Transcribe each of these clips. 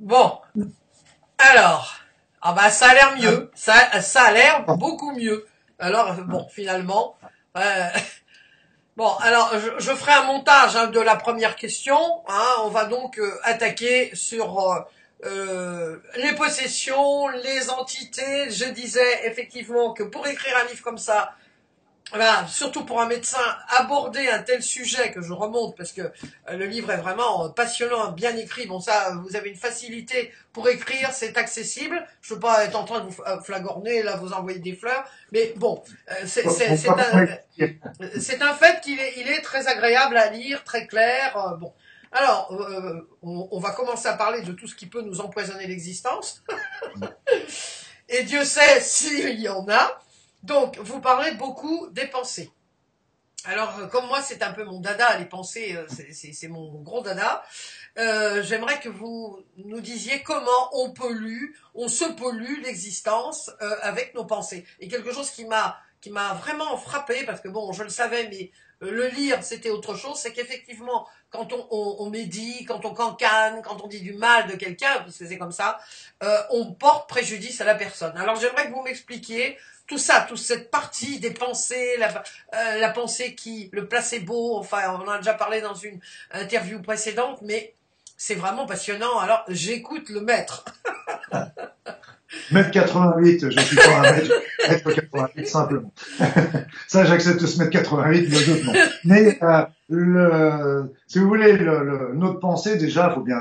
Bon, alors, ah bah ça a l'air mieux, ça, ça a l'air beaucoup mieux. Alors bon, finalement, euh, bon, alors je, ferai un montage hein, de la première question. Hein, on va donc euh, attaquer sur euh, les possessions, les entités. Je disais effectivement que pour écrire un livre comme ça, voilà, surtout pour un médecin, aborder un tel sujet que je remonte parce que euh, le livre est vraiment euh, passionnant, bien écrit. Bon, ça, vous avez une facilité pour écrire, c'est accessible. Je ne veux pas être en train de vous euh, flagorner, là, vous envoyer des fleurs, mais bon, c'est un, un, fait qu'il est, il est très agréable à lire, très clair. Bon, alors, on, on va commencer à parler de tout ce qui peut nous empoisonner l'existence. Et Dieu sait s'il y en a. Donc, vous parlez beaucoup des pensées. Alors, euh, comme moi, c'est un peu mon dada, les pensées, euh, c'est mon gros dada. Euh, j'aimerais que vous nous disiez comment on pollue, on se pollue l'existence avec nos pensées. Et quelque chose qui m'a vraiment frappé, parce que bon, je le savais, mais le lire, c'était autre chose, c'est qu'effectivement, quand on, médit, quand on cancane, quand on dit du mal de quelqu'un, puisque c'est comme ça, on porte préjudice à la personne. Alors j'aimerais que vous m'expliquiez tout ça, toute cette partie des pensées, la, euh, la pensée qui, le placebo, enfin, on en a déjà parlé dans une interview précédente, mais c'est vraiment passionnant. Alors, j'écoute le maître. Mètre 88, je suis pas un mètre, mètre 88 simplement. Ça, j'accepte ce mètre 88, le autre non. Mais euh, si vous voulez, le, notre pensée, déjà, faut bien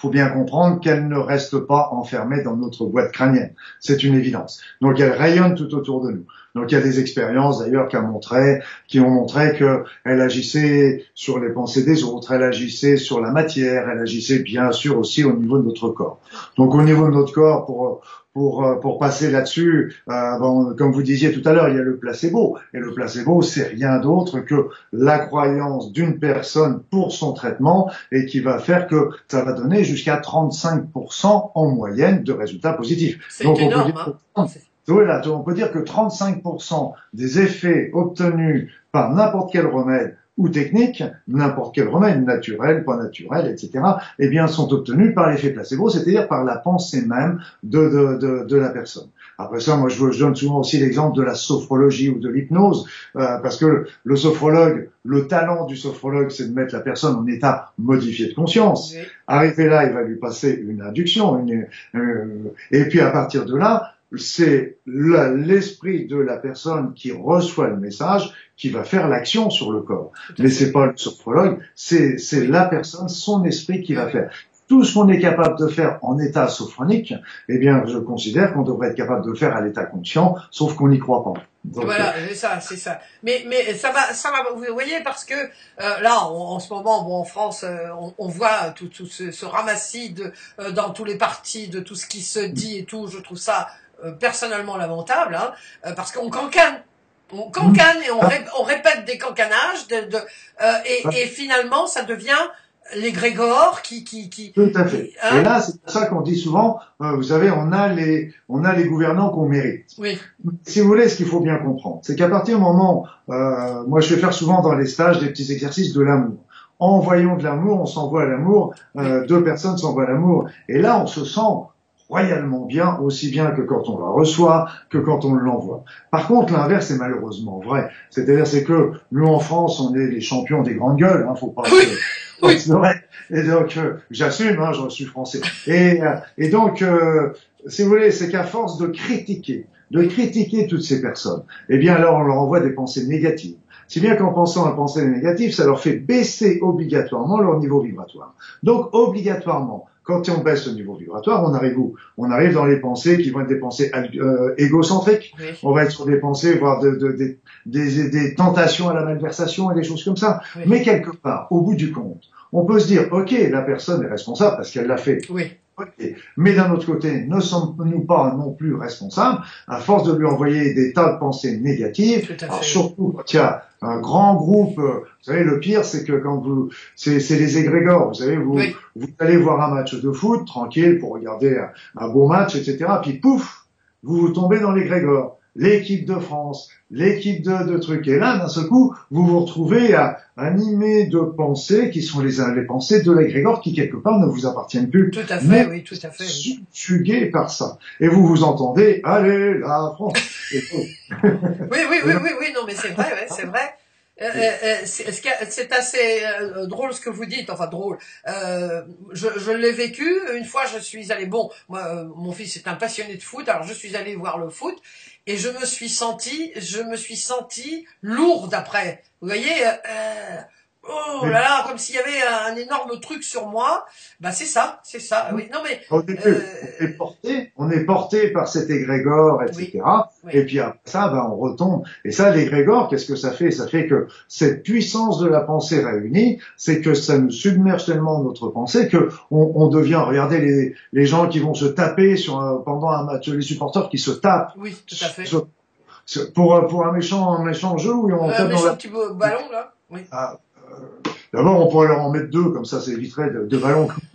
faut bien comprendre qu'elle ne reste pas enfermée dans notre boîte crânienne. C'est une évidence. Donc elle rayonne tout autour de nous. Donc il y a des expériences d'ailleurs qui ont montré, qui ont montré qu'elle agissait sur les pensées des autres, elle agissait sur la matière, elle agissait bien sûr aussi au niveau de notre corps. Donc au niveau de notre corps, pour pour, euh, pour passer là-dessus, euh, bon, comme vous disiez tout à l'heure, il y a le placebo. Et le placebo, c'est rien d'autre que la croyance d'une personne pour son traitement et qui va faire que ça va donner jusqu'à 35% en moyenne de résultats positifs. Donc, énorme, on peut dire, hein. voilà, on peut dire que 35% des effets obtenus par n'importe quel remède ou techniques, n'importe quel remède, naturel, pas naturel, etc., eh bien, sont obtenus par l'effet placebo, c'est-à-dire par la pensée même de, de, de, de, la personne. Après ça, moi, je, je donne souvent aussi l'exemple de la sophrologie ou de l'hypnose, euh, parce que le sophrologue, le talent du sophrologue, c'est de mettre la personne en état modifié de conscience. Arrivé là, il va lui passer une induction, une, euh, et puis à partir de là, c'est l'esprit de la personne qui reçoit le message qui va faire l'action sur le corps. Mais c'est pas le sophrologue, c'est la personne, son esprit qui va faire. Tout ce qu'on est capable de faire en état sophronique, eh bien, je considère qu'on devrait être capable de le faire à l'état conscient, sauf qu'on n'y croit pas. voilà, euh, c'est ça, c'est ça. Mais mais ça va, ça va. Vous voyez, parce que euh, là, en ce moment, bon, en France, euh, on, on, voit tout, tout ce, ce ramassis de, dans tous les partis de tout ce qui se dit et tout. Je trouve ça euh, personnellement lamentable, hein, euh, parce qu'on cancane. On cancane et on, on répète des cancanages, de, de euh, et, et, finalement ça devient les grégores qui, qui, qui tout à fait. Hein et là, c'est pour ça qu'on dit souvent, vous savez, on a les, on a les gouvernants qu'on mérite. Oui. Si vous voulez, ce qu'il faut bien comprendre, c'est qu'à partir du moment, euh, moi, je vais faire souvent dans les stages des petits exercices de l'amour. En voyant de l'amour, on s'envoie à l'amour. Euh, Deux personnes s'envoient à l'amour, et là, on se sent royalement bien, aussi bien que quand on la reçoit, que quand on l'envoie. Par contre, l'inverse est malheureusement vrai. C'est-à-dire, c'est que nous, en France, on est les champions des grandes gueules, hein, faut pas... Oui. Et donc, euh, j'assume, hein, je suis français. Et, euh, et donc, euh, si vous voulez, c'est qu'à force de critiquer, de critiquer toutes ces personnes, eh bien alors on leur envoie des pensées négatives. Si bien qu'en pensant à penser négative, ça leur fait baisser obligatoirement leur niveau vibratoire. Donc obligatoirement, quand on baisse le niveau vibratoire, on arrive où? On arrive dans les pensées qui vont être des pensées euh, égocentriques. On va être sur des pensées, voire de, de, des, des, tentations à la malversation et des choses comme ça. Mais quelque part, au bout du compte, on peut se dire, ok, la personne est responsable parce qu'elle l'a fait. Oui. Mais d'un autre côté, ne sommes-nous pas non plus responsables à force de lui envoyer des tas de pensées négatives, alors surtout quand il y a un grand groupe, euh, vous savez, le pire, c'est que quand vous, c'est, les égrégores, vous savez, vous, vous allez voir un match de foot, tranquille, pour regarder un, beau match, etc., puis pouf, vous vous tombez dans l'égrégore. L'équipe de France, l'équipe de, de trucs. Et là, d'un seul coup, vous vous retrouvez à animer de pensées qui sont les, les pensées de l'égrégore qui, quelque part, ne vous appartiennent plus. Tout à fait, oui, tout à fait. Subjugués par ça. Et vous vous entendez, allez, la France. oui, oui, oui, oui, oui, non, mais c'est vrai, ouais, c'est vrai. Euh, euh, euh c'est assez euh, drôle ce que vous dites, enfin drôle. Je, je l'ai vécu. Une fois, je suis allé. Bon, moi, mon fils est un passionné de foot, alors je suis allé voir le foot et je me suis senti, je me suis senti lourde après. Vous voyez, euh, oh là là, comme s'il y avait un énorme truc sur moi. Bah c'est ça, c'est ça. Oui, non mais on est, porté, on est porté par cet égrégore, etc. Et puis après ça, bah, on retombe. Et ça, l'égrégore, qu'est-ce que ça fait? Ça fait que cette puissance de la pensée réunie, c'est que ça nous submerge tellement notre pensée que on, on devient. Regardez les, les gens qui vont se taper sur pendant un match, les supporters qui se tapent. Oui, tout à fait. pour, pour un méchant, un méchant jeu où on euh, tape un méchant petit ballon là. Oui. Ah, D'abord, on pourrait leur en mettre deux, comme ça, ça éviterait de, de ballons.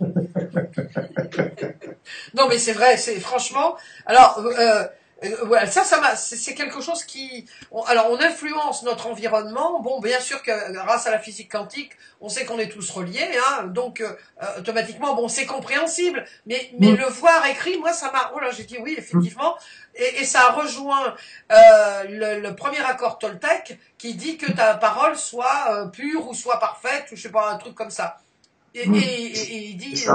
non, mais c'est vrai, c'est franchement. Alors, euh, euh, voilà, ça, ça c'est quelque chose qui, alors on influence notre environnement. Bon, bien sûr que grâce à la physique quantique, on sait qu'on est tous reliés, hein, donc euh, automatiquement, bon, c'est compréhensible. Mais, mais mm. le voir écrit, moi, ça m'a, oh là, j'ai dit oui, effectivement, et, et ça rejoint euh, le, le, premier accord Toltec qui dit que ta parole soit pure ou soit parfaite, ou je sais pas, un truc comme ça. Et, mm. et, et il dit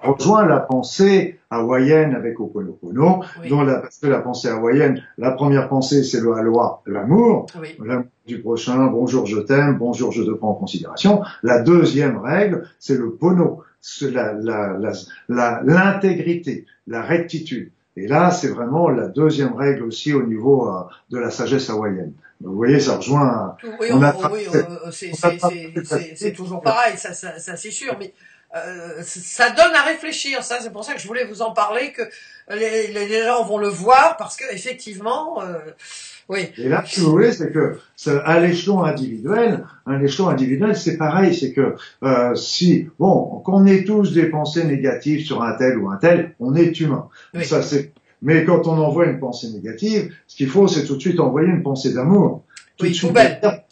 rejoint la pensée hawaïenne avec Oponopono, dont la, parce que la pensée hawaïenne, la première pensée, c'est le loi l'amour, l'amour du prochain, bonjour, je t'aime, bonjour, je te prends en considération. La deuxième règle, c'est le pono, l'intégrité, la, la, rectitude. Et là, c'est vraiment la deuxième règle aussi au niveau euh, de la sagesse hawaïenne. Vous voyez, ça rejoint. Oui, oui c'est toujours pareil, ça, ça, ça c'est sûr. Mais euh, ça donne à réfléchir. Ça, c'est pour ça que je voulais vous en parler, que les, les gens vont le voir, parce que effectivement, euh, oui. Et là, si vous voulez, c'est que à l'échelon individuel, un échelon individuel, c'est pareil, c'est que euh, si, bon, qu'on ait tous des pensées négatives sur un tel ou un tel, on est humain. Ça, c'est. Mais quand on envoie une pensée négative, ce qu'il faut, c'est tout de suite envoyer une pensée d'amour. Tout oui, de suite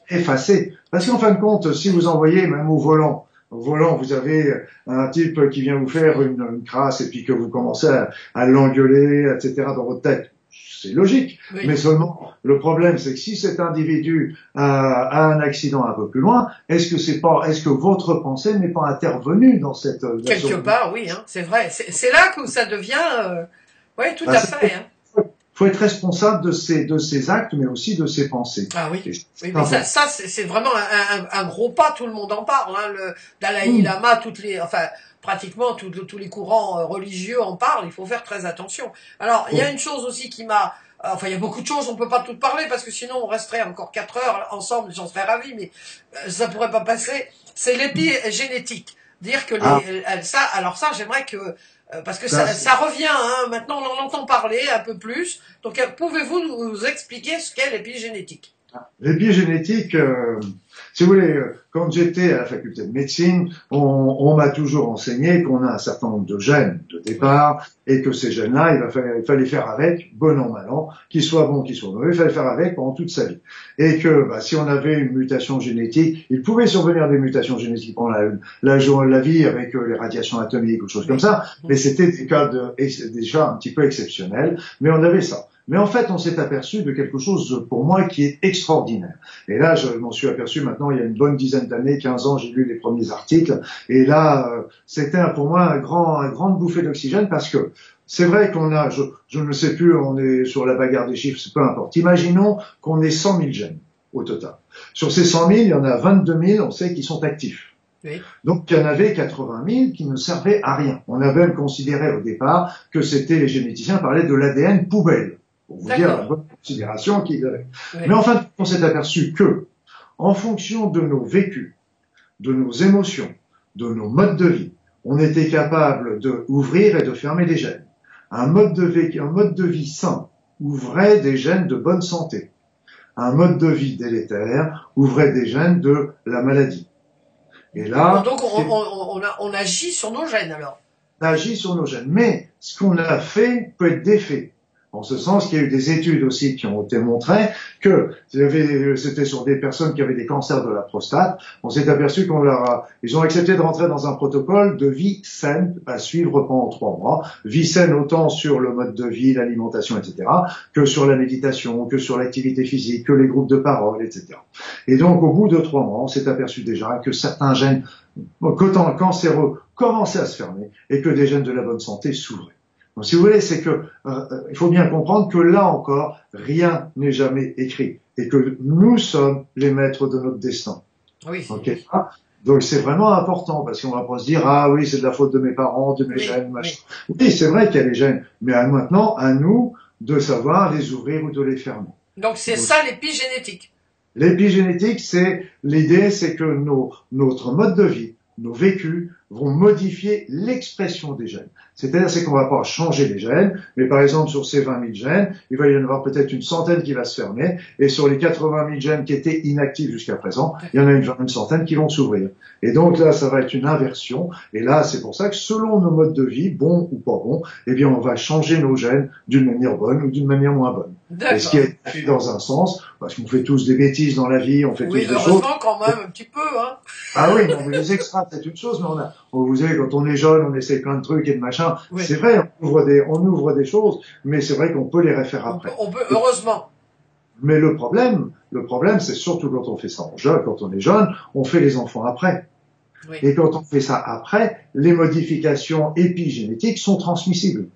effacer. Parce qu'en fin de compte, si vous envoyez même au volant au volant, vous avez un type qui vient vous faire une, une crasse et puis que vous commencez à, l'engueuler, etc. dans votre tête. C'est logique. Mais seulement, le problème, c'est que si cet individu a, un accident un peu plus loin, est-ce que c'est pas, est-ce que votre pensée n'est pas intervenue dans cette quelque part, oui, hein, c'est vrai. C'est là que ça devient, euh... oui, tout bah, à fait. Hein faut être responsable de ses, de ses actes, mais aussi de ses pensées. Ah oui, oui mais ça, ça c'est vraiment un, un, gros pas, tout le monde en parle. Hein, le Dalai Lama, toutes les, enfin, pratiquement tous, tous les courants euh, religieux en parlent, il faut faire très attention. Alors, il y a une chose aussi qui m'a... Euh, enfin, il y a beaucoup de choses, on peut pas tout parler, parce que sinon on resterait encore quatre heures ensemble, j'en serais ravi, mais euh, ça pourrait pas passer. C'est l'épigénétique. Dire que les, ah. ça, alors ça, j'aimerais que parce que ça, ça, revient, hein. maintenant on en entend parler un peu plus. Donc euh, pouvez-vous nous expliquer ce qu'est l'épigénétique? L'épigénétique, euh, si vous voulez, euh, quand j'étais à la faculté de médecine, on, on m'a toujours enseigné qu'on a un certain nombre de gènes de départ et que ces gènes-là, il, il, fallait faire avec, bon an, mal an, qu'ils soient bons, qu'ils soient mauvais, il fallait faire avec pendant toute sa vie. Et que bah, si on avait une mutation génétique, il pouvait survenir des mutations génétiques pendant la, la, la vie avec euh, les radiations atomiques ou choses comme ça, mais c'était des cas de, déjà un petit peu exceptionnels, mais on avait ça. Mais en fait, on s'est aperçu de quelque chose pour moi qui est extraordinaire. Et là, je m'en suis aperçu maintenant il y a une bonne dizaine d'années, 15 ans, j'ai lu les premiers articles. Et là, euh, c'était pour moi un grand, un grande bouffée d'oxygène parce que c'est vrai qu'on a, je, je, ne sais plus, on est sur la bagarre des chiffres, c'est peu importe. Imaginons qu'on ait 100 000 gènes au total. Sur ces 100 000, il y en a 22 000, on sait, qui sont actifs. Oui. Donc il y en avait 80 000 qui ne servaient à rien. On avait même considéré au départ que c'était les généticiens parlaient de l'ADN poubelle pour vous dire la bonne considération qu'il avait. Mais enfin, on s'est aperçu que, en fonction de nos vécus, de nos émotions, de nos modes de vie, on était capable d'ouvrir et de fermer des gènes. Un mode de vie, un mode de vie sain ouvrait des gènes de bonne santé. Un mode de vie délétère ouvrait des gènes de la maladie. Et là, donc on, on, on agit sur nos gènes alors. On agit sur nos gènes, mais ce qu'on a fait peut être défait En ce sens qu'il y a eu des études aussi qui ont été montrées que c'était sur des personnes qui avaient des cancers de la prostate. On s'est aperçu qu'on leur a, ils ont accepté de rentrer dans un protocole de vie saine à suivre pendant trois mois. Vie saine autant sur le mode de vie, l'alimentation, etc., que sur la méditation, que sur l'activité physique, que les groupes de parole, etc. Et donc, au bout de trois mois, on s'est aperçu déjà que certains gènes cancéreux commençaient à se fermer et que des gènes de la bonne santé s'ouvraient. Donc, si vous voulez, c'est que euh, euh, il faut bien comprendre que là encore, rien n'est jamais écrit et que nous sommes les maîtres de notre destin. Oui. Ah, donc c'est vraiment important parce qu'on va pas se dire ah oui c'est de la faute de mes parents, de mes gènes, machin. Oui, c'est vrai qu'il y a les gènes, mais maintenant à nous de savoir les ouvrir ou de les fermer. Donc c'est ça l'épigénétique. L'épigénétique, c'est l'idée, c'est que nos, notre mode de vie, nos vécus vont modifier l'expression des gènes. C'est-à-dire, c'est qu'on va pas changer les gènes, mais par exemple, sur ces 20 000 gènes, il va y en avoir peut-être une centaine qui va se fermer, et sur les 80 000 gènes qui étaient inactifs jusqu'à présent, il y en a une, centaine qui vont s'ouvrir. Et donc là, ça va être une inversion, et là, c'est pour ça que selon nos modes de vie, bons ou pas bons, eh bien, on va changer nos gènes d'une manière bonne ou d'une manière moins bonne. Et ce qui est dans un sens, parce qu'on fait tous des bêtises dans la vie, on fait tous des choses. Oui, quand même, un petit peu, hein. Ah oui, non, mais les extras, c'est une chose, mais on a, vous savez, quand on est jeune, on essaie plein de trucs et de machin. C'est vrai, on ouvre des, on ouvre des choses, mais c'est vrai qu'on peut les refaire après. On peut, heureusement. Mais le problème, le problème, c'est surtout quand on fait ça en jeune, quand on est jeune, on fait les enfants après. Et quand on fait ça après, les modifications épigénétiques sont transmissibles.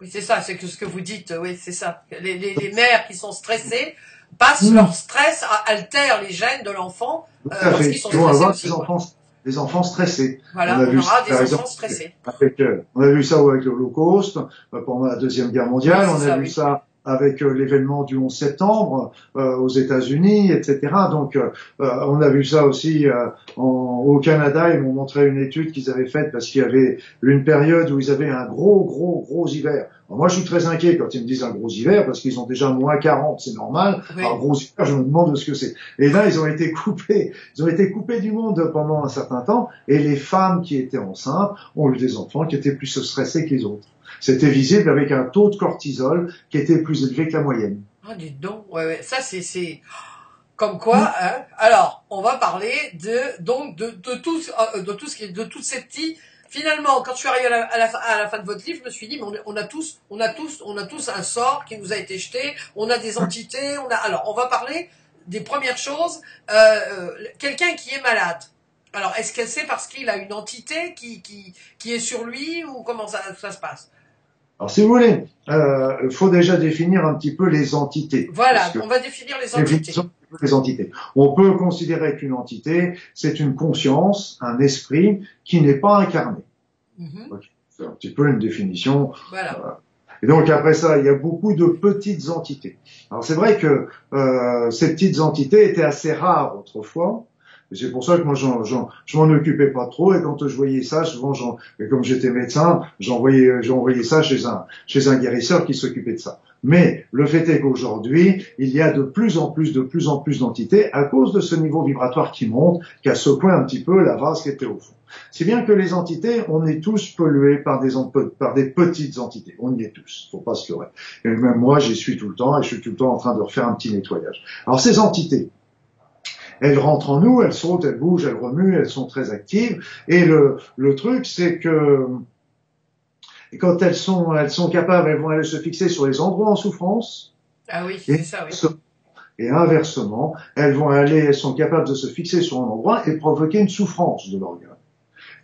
Oui, c'est ça, c'est que ce que vous dites, oui, c'est ça. Les, les, les, mères qui sont stressées passent leur stress, altèrent les gènes de l'enfant euh, lorsqu'ils sont stressés aussi, enfants, des enfants stressés. Voilà, on, a vu aura des enfants stressés. Avec, euh, on a vu ça avec l'Holocauste, euh, pendant la Deuxième Guerre mondiale, on a vu ça avec euh, l'événement du 11 septembre euh, aux États-Unis, etc. Donc, euh, on a vu ça aussi en, au Canada. Ils m'ont montré une étude qu'ils avaient faite parce qu'il y avait une période où ils avaient un gros, gros, gros hiver. Moi, je suis très inquiet quand ils me disent un gros hiver parce qu'ils ont déjà moins 40, c'est normal. Un gros hiver, je me demande ce que c'est. Et là, ils ont été coupés, ils ont été coupés du monde pendant un certain temps. Et les femmes qui étaient enceintes ont eu des enfants qui étaient plus stressés que les autres. C'était visible avec un taux de cortisol qui était plus élevé que la moyenne. Ah, dites donc, ouais, ouais. ça c'est, c'est, comme quoi, hein. Alors, on va parler de, donc, de, de tout, euh, de tout ce qui de tous ces petits, finalement, quand je suis arrivé à la, à, la, à la, fin de votre livre, je me suis dit, mais on, a tous, on a tous, on a tous un sort qui nous a été jeté. On a des entités. On a. Alors, on va parler des premières choses. Euh, euh Quelqu'un qui est malade. Alors, est-ce que c'est parce qu'il a une entité qui, qui, qui est sur lui ou comment ça, ça se passe? Alors, si vous voulez, il euh, faut déjà définir un petit peu les entités. Voilà, on va définir les entités. Les entités. On peut considérer qu'une entité, c'est une conscience, un esprit qui n'est pas incarné. Mm-hmm. C'est un petit peu une définition. Voilà. Euh, et donc après ça, il y a beaucoup de petites entités. Alors c'est vrai que euh, ces petites entités étaient assez rares autrefois. Et c'est pour ça que moi, j'en, j'en, je m'en occupais pas trop. Et quand je voyais ça, souvent, j'en, et comme j'étais médecin, j'envoyais, j'envoyais ça chez un, chez un guérisseur qui s'occupait de ça. Mais le fait est qu'aujourd'hui, il y a de plus en plus, de plus en plus d'entités à cause de ce niveau vibratoire qui monte, qui a secoué un petit peu la vase qui était au fond. Si bien que les entités, on est tous pollués par des, par des petites entités. On y est tous. Faut pas se leurrer. Et même moi, j'y suis tout le temps et je suis tout le temps en train de refaire un petit nettoyage. Alors ces entités, elles rentrent en nous, elles sautent, elles bougent, elles remuent, elles sont très actives. Et le, le truc, c'est que quand elles sont, elles sont capables, elles vont aller se fixer sur les endroits en souffrance. Ah oui, c'est ça, oui. Et inversement, elles vont aller, elles sont capables de se fixer sur un endroit et provoquer une souffrance de l'organe.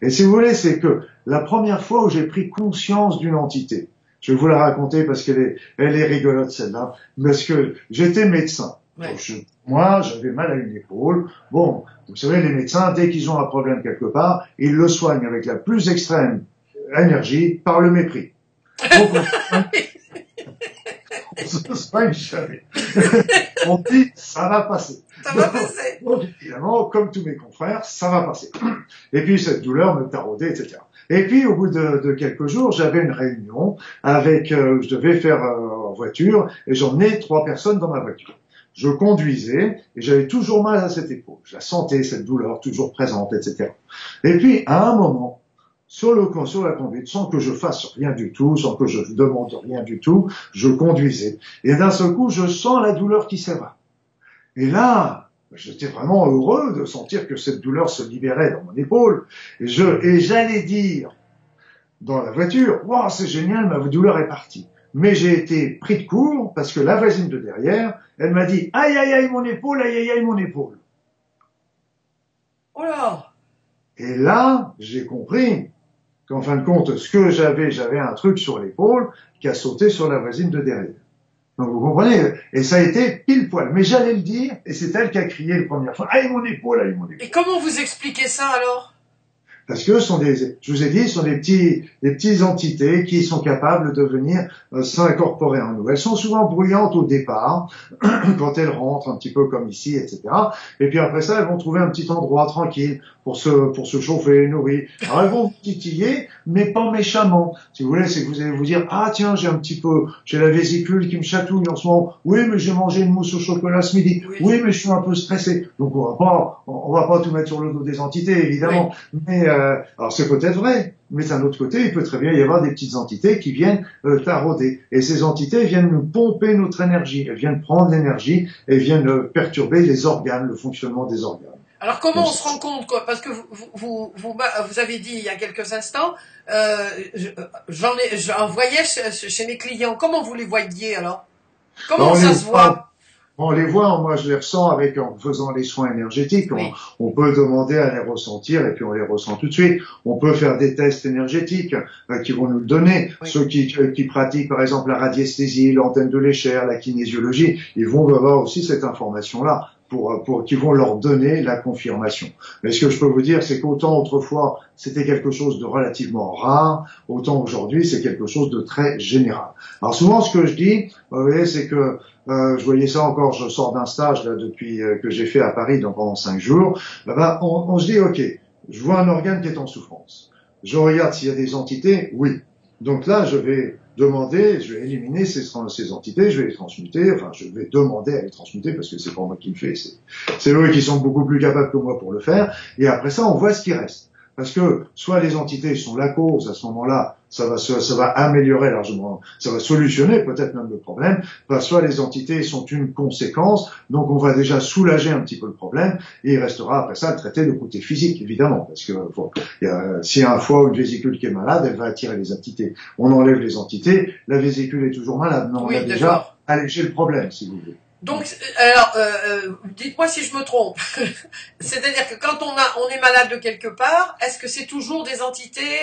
Et si vous voulez, c'est que la première fois où j'ai pris conscience d'une entité, je vais vous la raconter parce qu'elle est, elle est rigolote celle-là, parce que j'étais médecin. moi, j'avais mal à une épaule. Bon, vous savez, les médecins, dès qu'ils ont un problème quelque part, ils le soignent avec la plus extrême énergie par le mépris. Donc, on, se soigne jamais. on dit, ça va passer. Ça va passer. Donc, évidemment, comme tous mes confrères, ça va passer. Et puis, cette douleur me taraudait, etc. Et puis, au bout de, de quelques jours, j'avais une réunion avec, euh, je devais faire euh, en voiture, et j'en ai trois personnes dans ma voiture. Je conduisais et j'avais toujours mal à cette épaule. Je la sentais, cette douleur, toujours présente, etc. Et puis, à un moment, sur le sur la conduite, sans que je fasse rien du tout, sans que je demande rien du tout, je conduisais. Et d'un seul coup, je sens la douleur qui s'éva. Et là, j'étais vraiment heureux de sentir que cette douleur se libérait dans mon épaule. Et je et j'allais dire dans la voiture, wow, c'est génial, ma douleur est partie. Mais j'ai été pris de court parce que la voisine de derrière, elle m'a dit, aïe aïe aïe mon épaule, aïe aïe aïe mon épaule. Oh là Et là, j'ai compris qu'en fin de compte, ce que j'avais, j'avais un truc sur l'épaule qui a sauté sur la voisine de derrière. Donc vous comprenez Et ça a été pile poil. Mais j'allais le dire, et c'est elle qui a crié la première fois, aïe mon épaule, aïe mon épaule. Et comment vous expliquez ça alors? Parce que sont des, je vous ai dit, ce sont des petits, des petites entités qui sont capables de venir euh, s'incorporer en nous. Elles sont souvent bruyantes au départ, quand elles rentrent un petit peu comme ici, etc. Et puis après ça, elles vont trouver un petit endroit tranquille pour se, pour se chauffer, nourrir. Alors elles vont titiller, mais pas méchamment. Si vous voulez, c'est que vous allez vous dire, ah tiens, j'ai un petit peu, j'ai la vésicule qui me chatouille en ce moment. Oui, mais j'ai mangé une mousse au chocolat ce midi. Oui, mais je suis un peu stressé. Donc on va pas, on va pas tout mettre sur le dos des entités, évidemment. Mais euh, alors c'est peut-être vrai, mais d'un autre côté, il peut très bien y avoir des petites entités qui viennent euh, tarauder. Et ces entités viennent nous pomper notre énergie, elles viennent prendre l'énergie et viennent euh, perturber les organes, le fonctionnement des organes. Alors comment on se rend compte quoi? Parce que vous, vous, vous, vous, avez dit il y a quelques instants, euh, j'en j'en voyais chez, chez, mes clients. Comment vous les voyez alors? Comment ça se voit? On les voit, moi je les ressens avec en faisant les soins énergétiques. On, peut demander à les ressentir et puis on les ressent tout de suite. On peut faire des tests énergétiques euh, qui vont nous le donner. Ceux qui, qui, pratiquent par exemple la radiesthésie, l'antenne de l'échelle, la kinésiologie, ils vont avoir aussi cette information-là pour, pour qui vont leur donner la confirmation. Mais ce que je peux vous dire, c'est qu'autant autrefois c'était quelque chose de relativement rare, autant aujourd'hui c'est quelque chose de très général. Alors souvent ce que je dis, vous voyez, c'est que euh, je voyais ça encore, je sors d'un stage là depuis euh, que j'ai fait à Paris, donc pendant cinq jours. Là-bas, on, on se dit, ok, je vois un organe qui est en souffrance. Je regarde s'il y a des entités, oui. Donc là, je vais demander, je vais éliminer ces, ces entités, je vais les transmuter, enfin, je vais demander à les transmuter parce que c'est pas moi qui le fais, c'est eux qui sont beaucoup plus capables que moi pour le faire. Et après ça, on voit ce qui reste. Parce que soit les entités sont la cause à ce moment-là, ça va, ça va améliorer largement, ça va solutionner peut-être même le problème, soit les entités sont une conséquence, donc on va déjà soulager un petit peu le problème, et il restera après ça le traiter de côté physique, évidemment, parce que bon, y a, s'il y a un foie ou une vésicule qui est malade, elle va attirer les entités. On enlève les entités, la vésicule est toujours malade, mais on a déjà allégé le problème, si vous voulez. Donc, euh, alors, euh, euh, dites-moi si je me trompe. C'est-à-dire que quand on a, on est malade de quelque part, est-ce que c'est toujours des entités,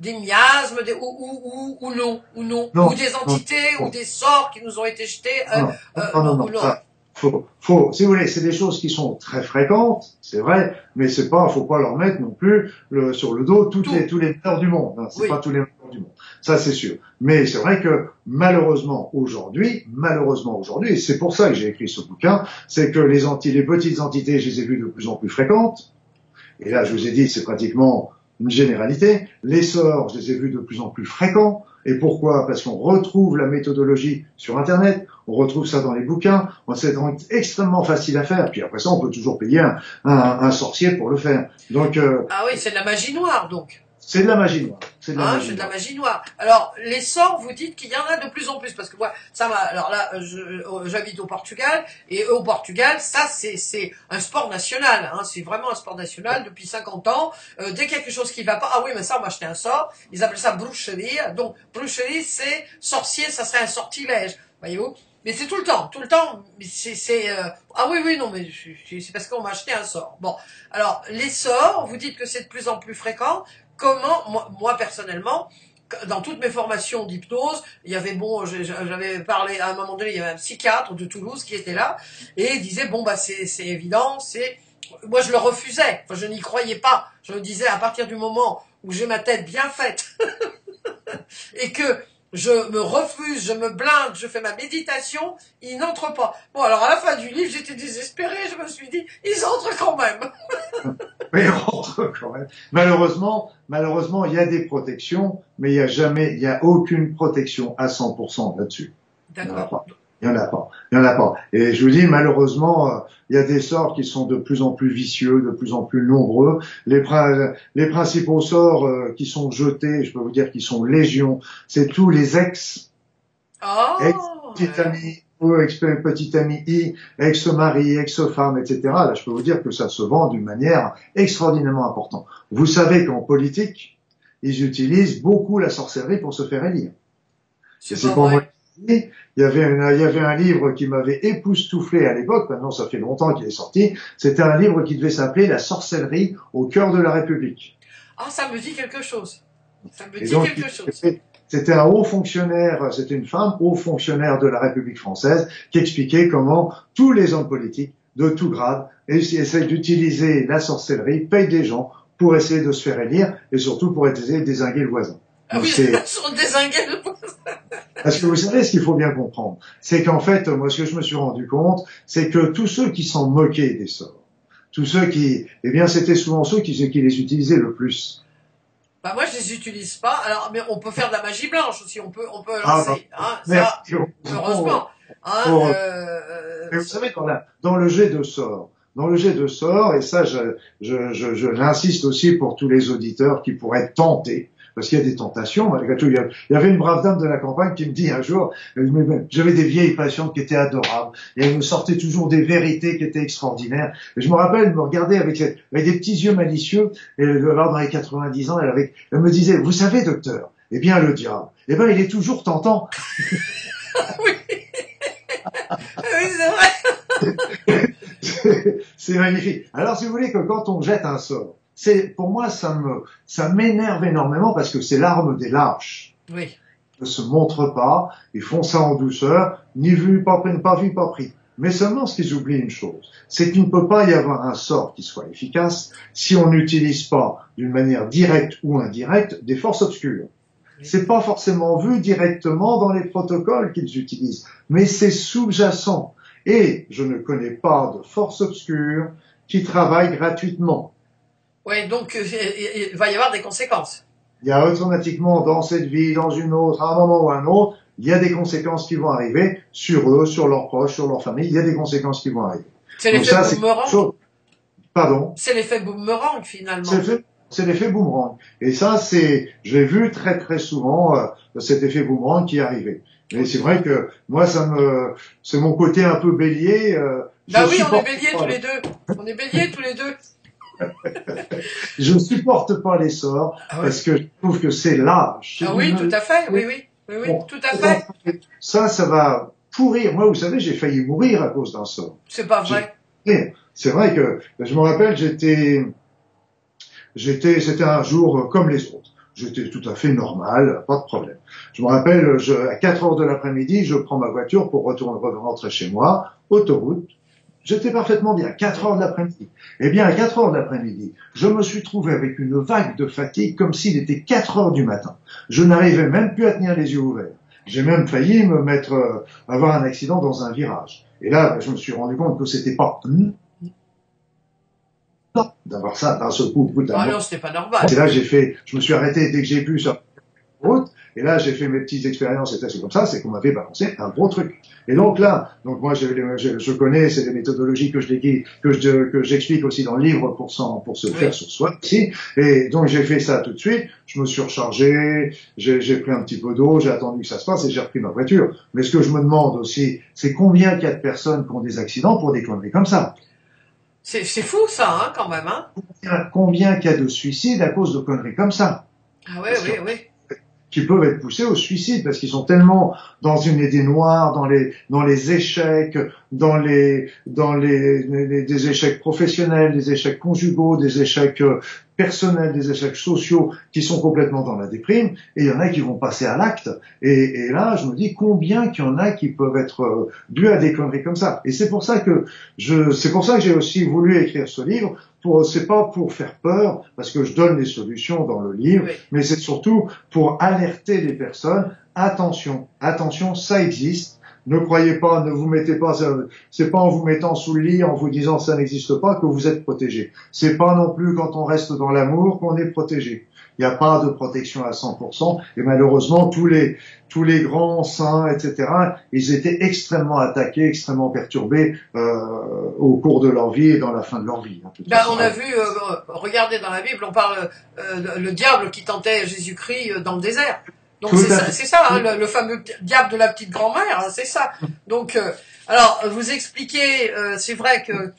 des miasmes, des, ou, ou, ou, non, ou non, ou des entités ou des sorts qui nous ont été jetés non, non, non, faut, faut, si vous voulez, c'est des choses qui sont très fréquentes, c'est vrai, mais c'est pas, faut pas leur mettre non plus le, sur le dos toutes les, tous les malheurs du monde. Hein, c'est pas tous les du monde. Ça, c'est sûr. Mais c'est vrai que malheureusement aujourd'hui, malheureusement aujourd'hui, et c'est pour ça que j'ai écrit ce bouquin, c'est que les, petites entités, je les ai vues de plus en plus fréquentes. Et là, je vous ai dit, c'est pratiquement une généralité. Les sorts, je les ai vus de plus en plus fréquents. Et pourquoi? Parce qu'on retrouve la méthodologie sur Internet, on retrouve ça dans les bouquins, c'est extrêmement facile à faire. Puis après ça, on peut toujours payer un, sorcier pour le faire. Euh, ah oui, c'est de la magie noire donc. C'est de la magie noire. C'est de, la, ah, magie de la magie noire. Alors, les sorts, vous dites qu'il y en a de plus en plus, parce que moi, ça va. Alors là, euh, j'habite au Portugal, et au Portugal, ça, c'est un sport national. Hein, c'est vraiment un sport national depuis 50 ans. Euh, dès quelque chose qui va pas, ah oui, mais ça, on m'a acheté un sort. Ils appellent ça brucherie. Donc, brucherie, c'est sorcier, ça serait un sortilège. Voyez-vous mais c'est tout le temps, tout le temps. C'est euh, ah oui oui non mais c'est parce qu'on m'a acheté un sort. Bon alors les sorts, vous dites que c'est de plus en plus fréquent comment, moi, personnellement, dans toutes mes formations d'hypnose, il y avait bon, j'avais parlé à un moment donné, il y avait un psychiatre de Toulouse qui était là et il disait bon bah c'est évident, c'est moi je le refusais, enfin, je n'y croyais pas. Je me disais à partir du moment où j'ai ma tête bien faite et que je me refuse, je me blinde, je fais ma méditation, ils n'entrent pas. Bon, alors à la fin du livre, j'étais désespéré, je me suis dit, ils entrent quand même. ils rentrent quand même. Malheureusement, malheureusement, il y a des protections, mais il n'y a jamais, il n'y a aucune protection à 100% là-dessus. D'accord. Il n'y en a pas. Il n'y en a pas. Et je vous dis, malheureusement, euh, il y a des sorts qui sont de plus en plus vicieux, de plus en plus nombreux. Les, les principaux sorts euh, qui sont jetés, je peux vous dire qu'ils sont légion, c'est tous les ex. Oh, ex petit ami ou ex petit ami I, ex-mari, ex-femme, etc. Là, je peux vous dire que ça se vend d'une manière extraordinairement importante. Vous savez qu'en politique, ils utilisent beaucoup la sorcellerie pour se faire élire. C'est pour moi il y avait un, il y avait un livre qui m'avait époustouflé à l'époque, maintenant ça fait longtemps qu'il est sorti, c'était un livre qui devait s'appeler La sorcellerie au cœur de la République. Ah, ça me dit quelque chose. Ça me dit quelque chose. C'était un haut fonctionnaire, c'était une femme haut fonctionnaire de la République française qui expliquait comment tous les hommes politiques de tout grade essayent d'utiliser la sorcellerie, payent des gens pour essayer de se faire élire et surtout pour essayer de désinguer le voisin. Ah oui, voisin. Parce que vous savez, ce qu'il faut bien comprendre, c'est qu'en fait, moi, ce que je me suis rendu compte, c'est que tous ceux qui s'en moquaient des sorts, tous ceux qui, eh bien, c'était souvent ceux qui, qui les utilisaient le plus. Bah moi je les utilise pas. Alors mais on peut faire de la magie blanche aussi. On peut on peut ah, lancer. Ah, ça, heureusement. Hein, euh, euh, mais vous savez dans, dans le jet de sort, dans le jet de sort, et ça je, je, je, je l'insiste aussi pour tous les auditeurs qui pourraient tentés parce qu'il y a des tentations. Malgré tout, il y avait une brave dame de la campagne qui me dit un jour, j'avais des vieilles patientes qui étaient adorables, et elles me sortaient toujours des vérités qui étaient extraordinaires. Et je me rappelle, elle me regardait avec, avec des petits yeux malicieux, et alors dans les 90 ans, elle, avait, elle me disait, vous savez, docteur, eh bien le diable, eh ben il est toujours tentant. oui, oui c'est vrai. c'est magnifique. Alors si vous voulez que quand on jette un sort, c'est pour moi ça me ça m'énerve énormément parce que c'est l'arme des lâches. Oui. Ils ne se montrent pas, ils font ça en douceur, ni vu, pas pris, pas vu, pas pris. Mais seulement ce qu'ils oublient une chose, c'est qu'il ne peut pas y avoir un sort qui soit efficace si on n'utilise pas d'une manière directe ou indirecte des forces obscures. C'est pas forcément vu directement dans les protocoles qu'ils utilisent, mais c'est sous-jacent. Et je ne connais pas de force obscure qui travaille gratuitement. Oui, donc euh, il va y avoir des conséquences. Il y a automatiquement dans cette vie, dans une autre, à un moment ou à un autre, il y a des conséquences qui vont arriver sur eux, sur leurs proches, sur leur famille. Il y a des conséquences qui vont arriver. C'est l'effet boomerang. Pardon? C'est l'effet boomerang finalement. C'est l'effet boomerang. Et ça, c'est, je l'ai vu très très souvent euh, cet effet boomerang qui arrivé. Mais c'est vrai que moi, ça me, c'est mon côté un peu bélier. Euh, bah oui, on est bélier tous les deux. On est bélier tous les deux je supporte pas les sorts ah parce que je trouve que c'est lâche. Ah oui, tout à fait, oui, oui, oui, tout à fait. Ça, ça va pourrir. Moi, vous savez, j'ai failli mourir à cause d'un sort. C'est pas vrai. C'est vrai que je me rappelle, j'étais, j'étais, c'était un jour comme les autres. J'étais tout à fait normal, pas de problème. Je me rappelle, je, à 4 heures de l'après-midi, je prends ma voiture pour retourner, rentrer chez moi, autoroute, J'étais parfaitement bien, 4 heures de l'après-midi. Eh bien, à 4 heures de l'après-midi, je me suis trouvé avec une vague de fatigue comme s'il était 4 heures du matin. Je n'arrivais même plus à tenir les yeux ouverts. J'ai même failli me mettre, euh, avoir un accident dans un virage. Et là, je me suis rendu compte que c'était pas d'avoir ça d'un seul coup. Ah non, c'était pas normal. Et là, j'ai fait, je me suis arrêté dès que j'ai pu sur route. Et là, j'ai fait mes petites expériences et c'est comme ça, c'est qu'on m'avait balancé un gros truc. Et donc là, donc moi, je, je, je connais, c'est des méthodologies que je que je, que j'explique aussi dans le livre pour, pour se faire sur soi aussi. Et donc j'ai fait ça tout de suite. Je me suis rechargé, j'ai pris un petit peu d'eau, j'ai attendu que ça se passe et j'ai repris ma voiture. Mais ce que je me demande aussi, c'est combien il y a de personnes qui ont des accidents pour des conneries comme ça. C'est fou ça, hein, quand même. Hein combien, combien il y a de suicides à cause de conneries comme ça Ah ouais, oui, oui qui peuvent être poussés au suicide parce qu'ils sont tellement dans une idée noire, dans les dans les échecs, dans les dans les, des échecs professionnels, des échecs conjugaux, des échecs euh, personnels, des échecs sociaux qui sont complètement dans la déprime. Et il y en a qui vont passer à l'acte. Et, et, là, je me dis combien qu'il y en a qui peuvent être euh, dus à des conneries comme ça. Et c'est pour ça que je c'est pour ça que j'ai aussi voulu écrire ce livre c'est pas pour faire peur, parce que je donne les solutions dans le livre, mais c'est surtout pour alerter les personnes. Attention, attention, ça existe. Ne croyez pas, ne vous mettez pas, c'est pas en vous mettant sous le lit, en vous disant ça n'existe pas que vous êtes protégé. C'est pas non plus quand on reste dans l'amour qu'on est protégé. Il n'y a pas de protection à 100%. Et malheureusement, tous les, tous les grands saints, etc., ils étaient extrêmement attaqués, extrêmement perturbés euh, au cours de leur vie et dans la fin de leur vie. Hein, ben, on a vu, euh, regardez dans la Bible, on parle euh, le diable qui tentait Jésus-Christ euh, dans le désert. Donc c'est ça, hein, le, fameux diable de la petite grand-mère, hein, c'est ça. Donc, euh, alors vous expliquez, c'est vrai que euh,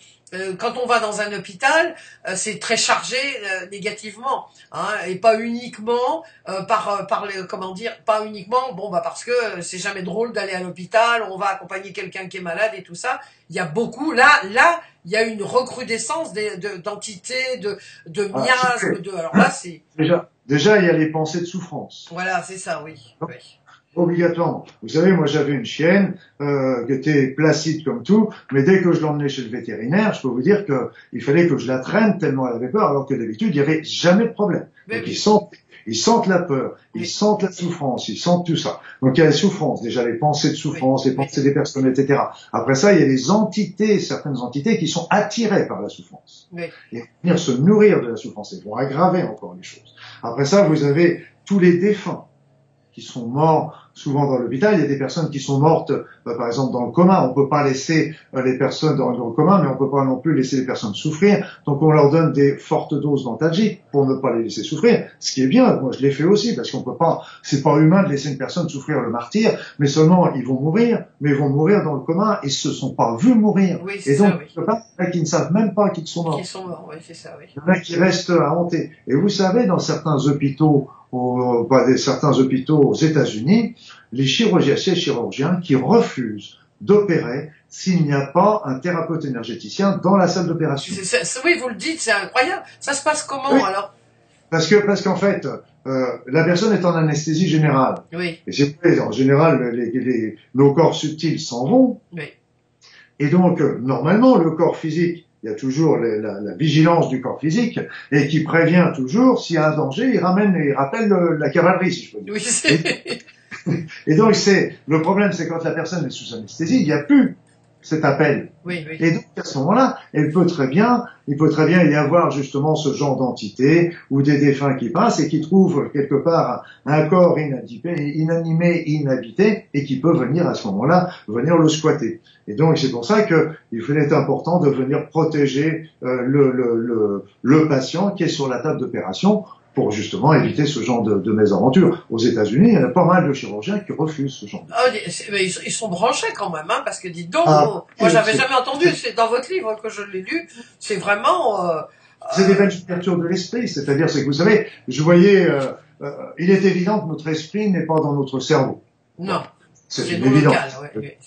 quand on va dans un hôpital, euh, c'est très chargé euh, négativement, hein, et pas uniquement par par les, comment dire, pas uniquement bon bah parce que c'est jamais drôle d'aller à l'hôpital, on va accompagner quelqu'un qui est malade et tout ça. Il y a beaucoup là là il y a une recrudescence d'entités, de, de, de ah, miasmes, de alors là c'est déjà déjà il y a les pensées de souffrance. Voilà c'est ça oui. oui obligatoirement. Vous savez, moi j'avais une chienne euh, qui était placide comme tout, mais dès que je l'emmenais chez le vétérinaire, je peux vous dire qu'il fallait que je la traîne tellement elle avait peur, alors que d'habitude il n'y avait jamais de problème. Donc ils sentent, ils sentent la peur, ils sentent la souffrance, ils sentent tout ça. Donc il y a les souffrances, déjà les pensées de souffrance, les pensées des personnes, etc. Après ça, il y a les entités, certaines entités qui sont attirées par la souffrance. Et venir se nourrir de la souffrance et vont aggraver encore les choses. Après ça, vous avez tous les défunts qui sont morts souvent dans l'hôpital. Il y a des personnes qui sont mortes, euh, par exemple, dans le coma. On peut pas laisser euh, les personnes dans, le coma, mais on peut pas non plus laisser les personnes souffrir. Donc on leur donne des fortes doses d'antalgiques pour ne pas les laisser souffrir. Ce qui est bien. Moi, je l'ai fait aussi parce qu'on peut pas, c'est pas humain de laisser une personne souffrir le martyr, mais seulement ils vont mourir, mais ils vont mourir dans le coma et se sont pas vus mourir. Oui, et donc, ça, oui. il y qui ne savent même pas qu'ils sont morts. Qui sont morts, oui, c'est ça, oui. Il y en a qui restent à hanter. Et vous savez, dans certains hôpitaux, au, bah, certains hôpitaux aux États-Unis, les chirurgiens, ces chirurgiens qui refusent d'opérer s'il n'y a pas un thérapeute énergéticien dans la salle d'opération. Oui, vous le dites, c'est incroyable. Ça se passe comment alors? Parce que parce qu'en fait, euh, la personne est en anesthésie générale. Oui. Et c'est en général les, les, nos corps subtils s'en vont. Oui. Et donc euh, normalement le corps physique il y a toujours la, la, vigilance du corps physique et qui prévient toujours s'il y a un danger, il ramène, il rappelle la cavalerie, si je peux dire. Oui, et, donc c'est le problème, c'est quand la personne est sous anesthésie, il n'y a plus cet appel. Oui, oui. Et donc à ce moment-là, elle peut très bien, il peut très bien y avoir justement ce genre d'entité ou des défunts qui passent et qui trouvent quelque part un corps inanimé, inhabité et qui peut venir à ce moment-là venir le squatter. Et donc c'est pour ça qu'il est important de venir protéger euh, le, le, le, le patient qui est sur la table d'opération pour justement éviter ce genre de, de mésaventures. Aux États-Unis, il y a pas mal de chirurgiens qui refusent ce genre. De... Ah, ils sont branchés quand même, hein, parce que dites donc, ah, moi j'avais jamais entendu, c'est dans votre livre que je l'ai lu, c'est vraiment... Euh, c'est des belles ouvertures de l'esprit, c'est-à-dire, c'est que vous savez, je voyais, euh, euh, il est évident que notre esprit n'est pas dans notre cerveau. Non, c'est évident. Ouais,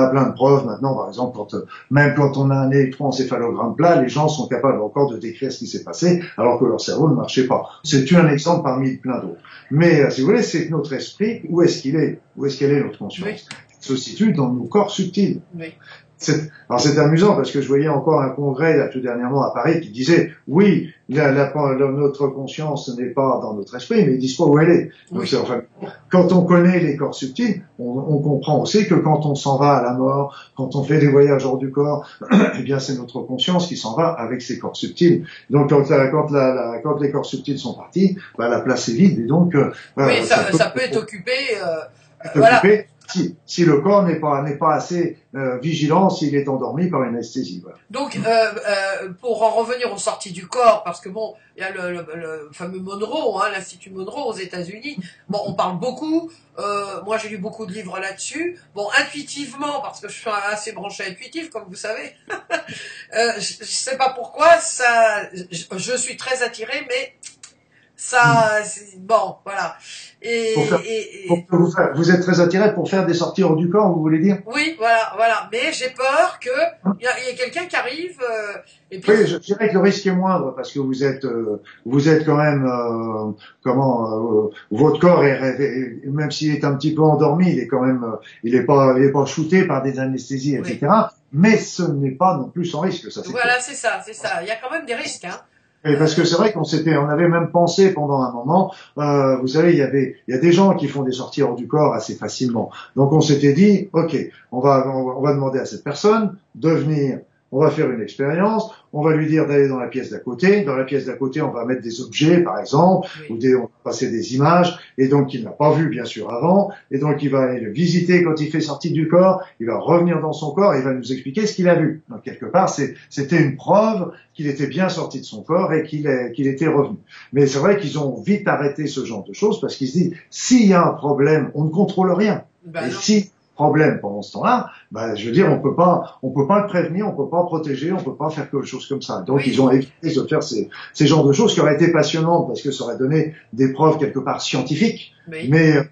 y a plein de preuves maintenant, par exemple, quand, euh, même quand on a un électroencéphalogramme plat, les gens sont capables encore de décrire ce qui s'est passé, alors que leur cerveau ne marchait pas. C'est un exemple parmi plein d'autres. Mais euh, si vous voulez, c'est notre esprit, où est-ce qu'il est? Où est-ce qu'elle est notre conscience? Il se situe dans nos corps subtils. Oui. Alors c'est amusant parce que je voyais encore un congrès là, tout dernièrement à Paris qui disait oui, la, la, notre conscience n'est pas dans notre esprit, mais ils disent pas où elle est. Donc, enfin, quand on connaît les corps subtils, on, on comprend aussi que quand on s'en va à la mort, quand on fait des voyages hors du corps, eh bien c'est notre conscience qui s'en va avec ces corps subtils. Donc quand, quand, la, quand les corps subtils sont partis, bah, la place est vide et donc euh, oui, ça, ça, peut, être occupé. Euh, voilà si, le corps n'est pas pas assez euh, vigilant s'il est endormi par une anesthésie. Voilà. Donc, euh, euh, pour en revenir aux sorties du corps, parce que bon, il y a le, fameux Monroe, hein, l'institut Monroe aux États-Unis. Bon, on parle beaucoup. Moi, j'ai lu beaucoup de livres là-dessus. Bon, intuitivement, parce que je suis assez branché intuitif, comme vous savez. je, je sais pas pourquoi, ça, je, je suis très attiré, mais ça, bon, voilà. Et, et, vous, vous, êtes très attiré pour faire des sorties hors du corps, vous voulez dire? Oui, voilà, voilà. Mais j'ai peur que il y a, quelqu'un qui arrive. Euh, et puis... Oui, je dirais que le risque est moindre parce que vous êtes, euh, vous êtes quand même, euh, comment, euh, votre corps est, même s'il est un petit peu endormi, il est quand même, il est pas, il est pas shooté par des anesthésies, etc. Mais ce n'est pas non plus sans risque, ça. Voilà, c'est ça, c'est ça. Il y a quand même des risques, hein. Et parce que c'est vrai qu'on s'était, on avait même pensé pendant un moment, euh, vous savez, il y avait, il y a des gens qui font des sorties hors du corps assez facilement. Donc on s'était dit, ok, on va, on va demander à cette personne de venir on va faire une expérience, on va lui dire d'aller dans la pièce d'à côté. Dans la pièce d'à côté, on va mettre des objets, par exemple, ou des, on va passer des images, et donc il n'a pas vu, bien sûr, avant, et donc il va aller le visiter quand il fait sortie du corps, il va revenir dans son corps, et il va nous expliquer ce qu'il a vu. Donc quelque part, c'était une preuve qu'il était bien sorti de son corps et qu'il était revenu. Mais c'est vrai qu'ils ont vite arrêté ce genre de choses, parce qu'ils se disent, s'il y a un problème, on ne contrôle rien. Ben et si problème pendant ce temps-là, bah, je veux dire, on peut pas, on peut pas le prévenir, on peut pas protéger, on peut pas faire quelque chose comme ça. Donc, ils ont évité de faire ces, ces genres de choses qui auraient été passionnantes parce que ça aurait donné des preuves quelque part scientifiques. Mais euh,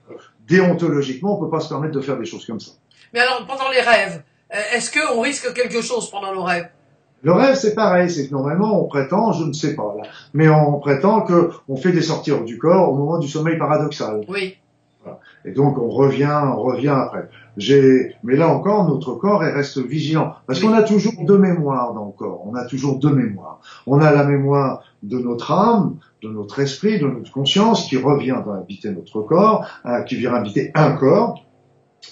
déontologiquement, on peut pas se permettre de faire des choses comme ça. Mais alors, pendant les rêves, euh, est-ce qu'on risque quelque chose pendant nos rêves? Le rêve, c'est pareil, c'est que normalement, on prétend, je ne sais pas, là, mais on prétend que on fait des sorties hors du corps au moment du sommeil paradoxal. Oui. Et donc on revient, on revient après. J'ai, mais là encore, notre corps reste vigilant parce qu'on a toujours deux mémoires dans le corps. On a toujours deux mémoires. On a la mémoire de notre âme, de notre esprit, de notre conscience qui revient dans habiter notre corps, hein, qui vient habiter un corps.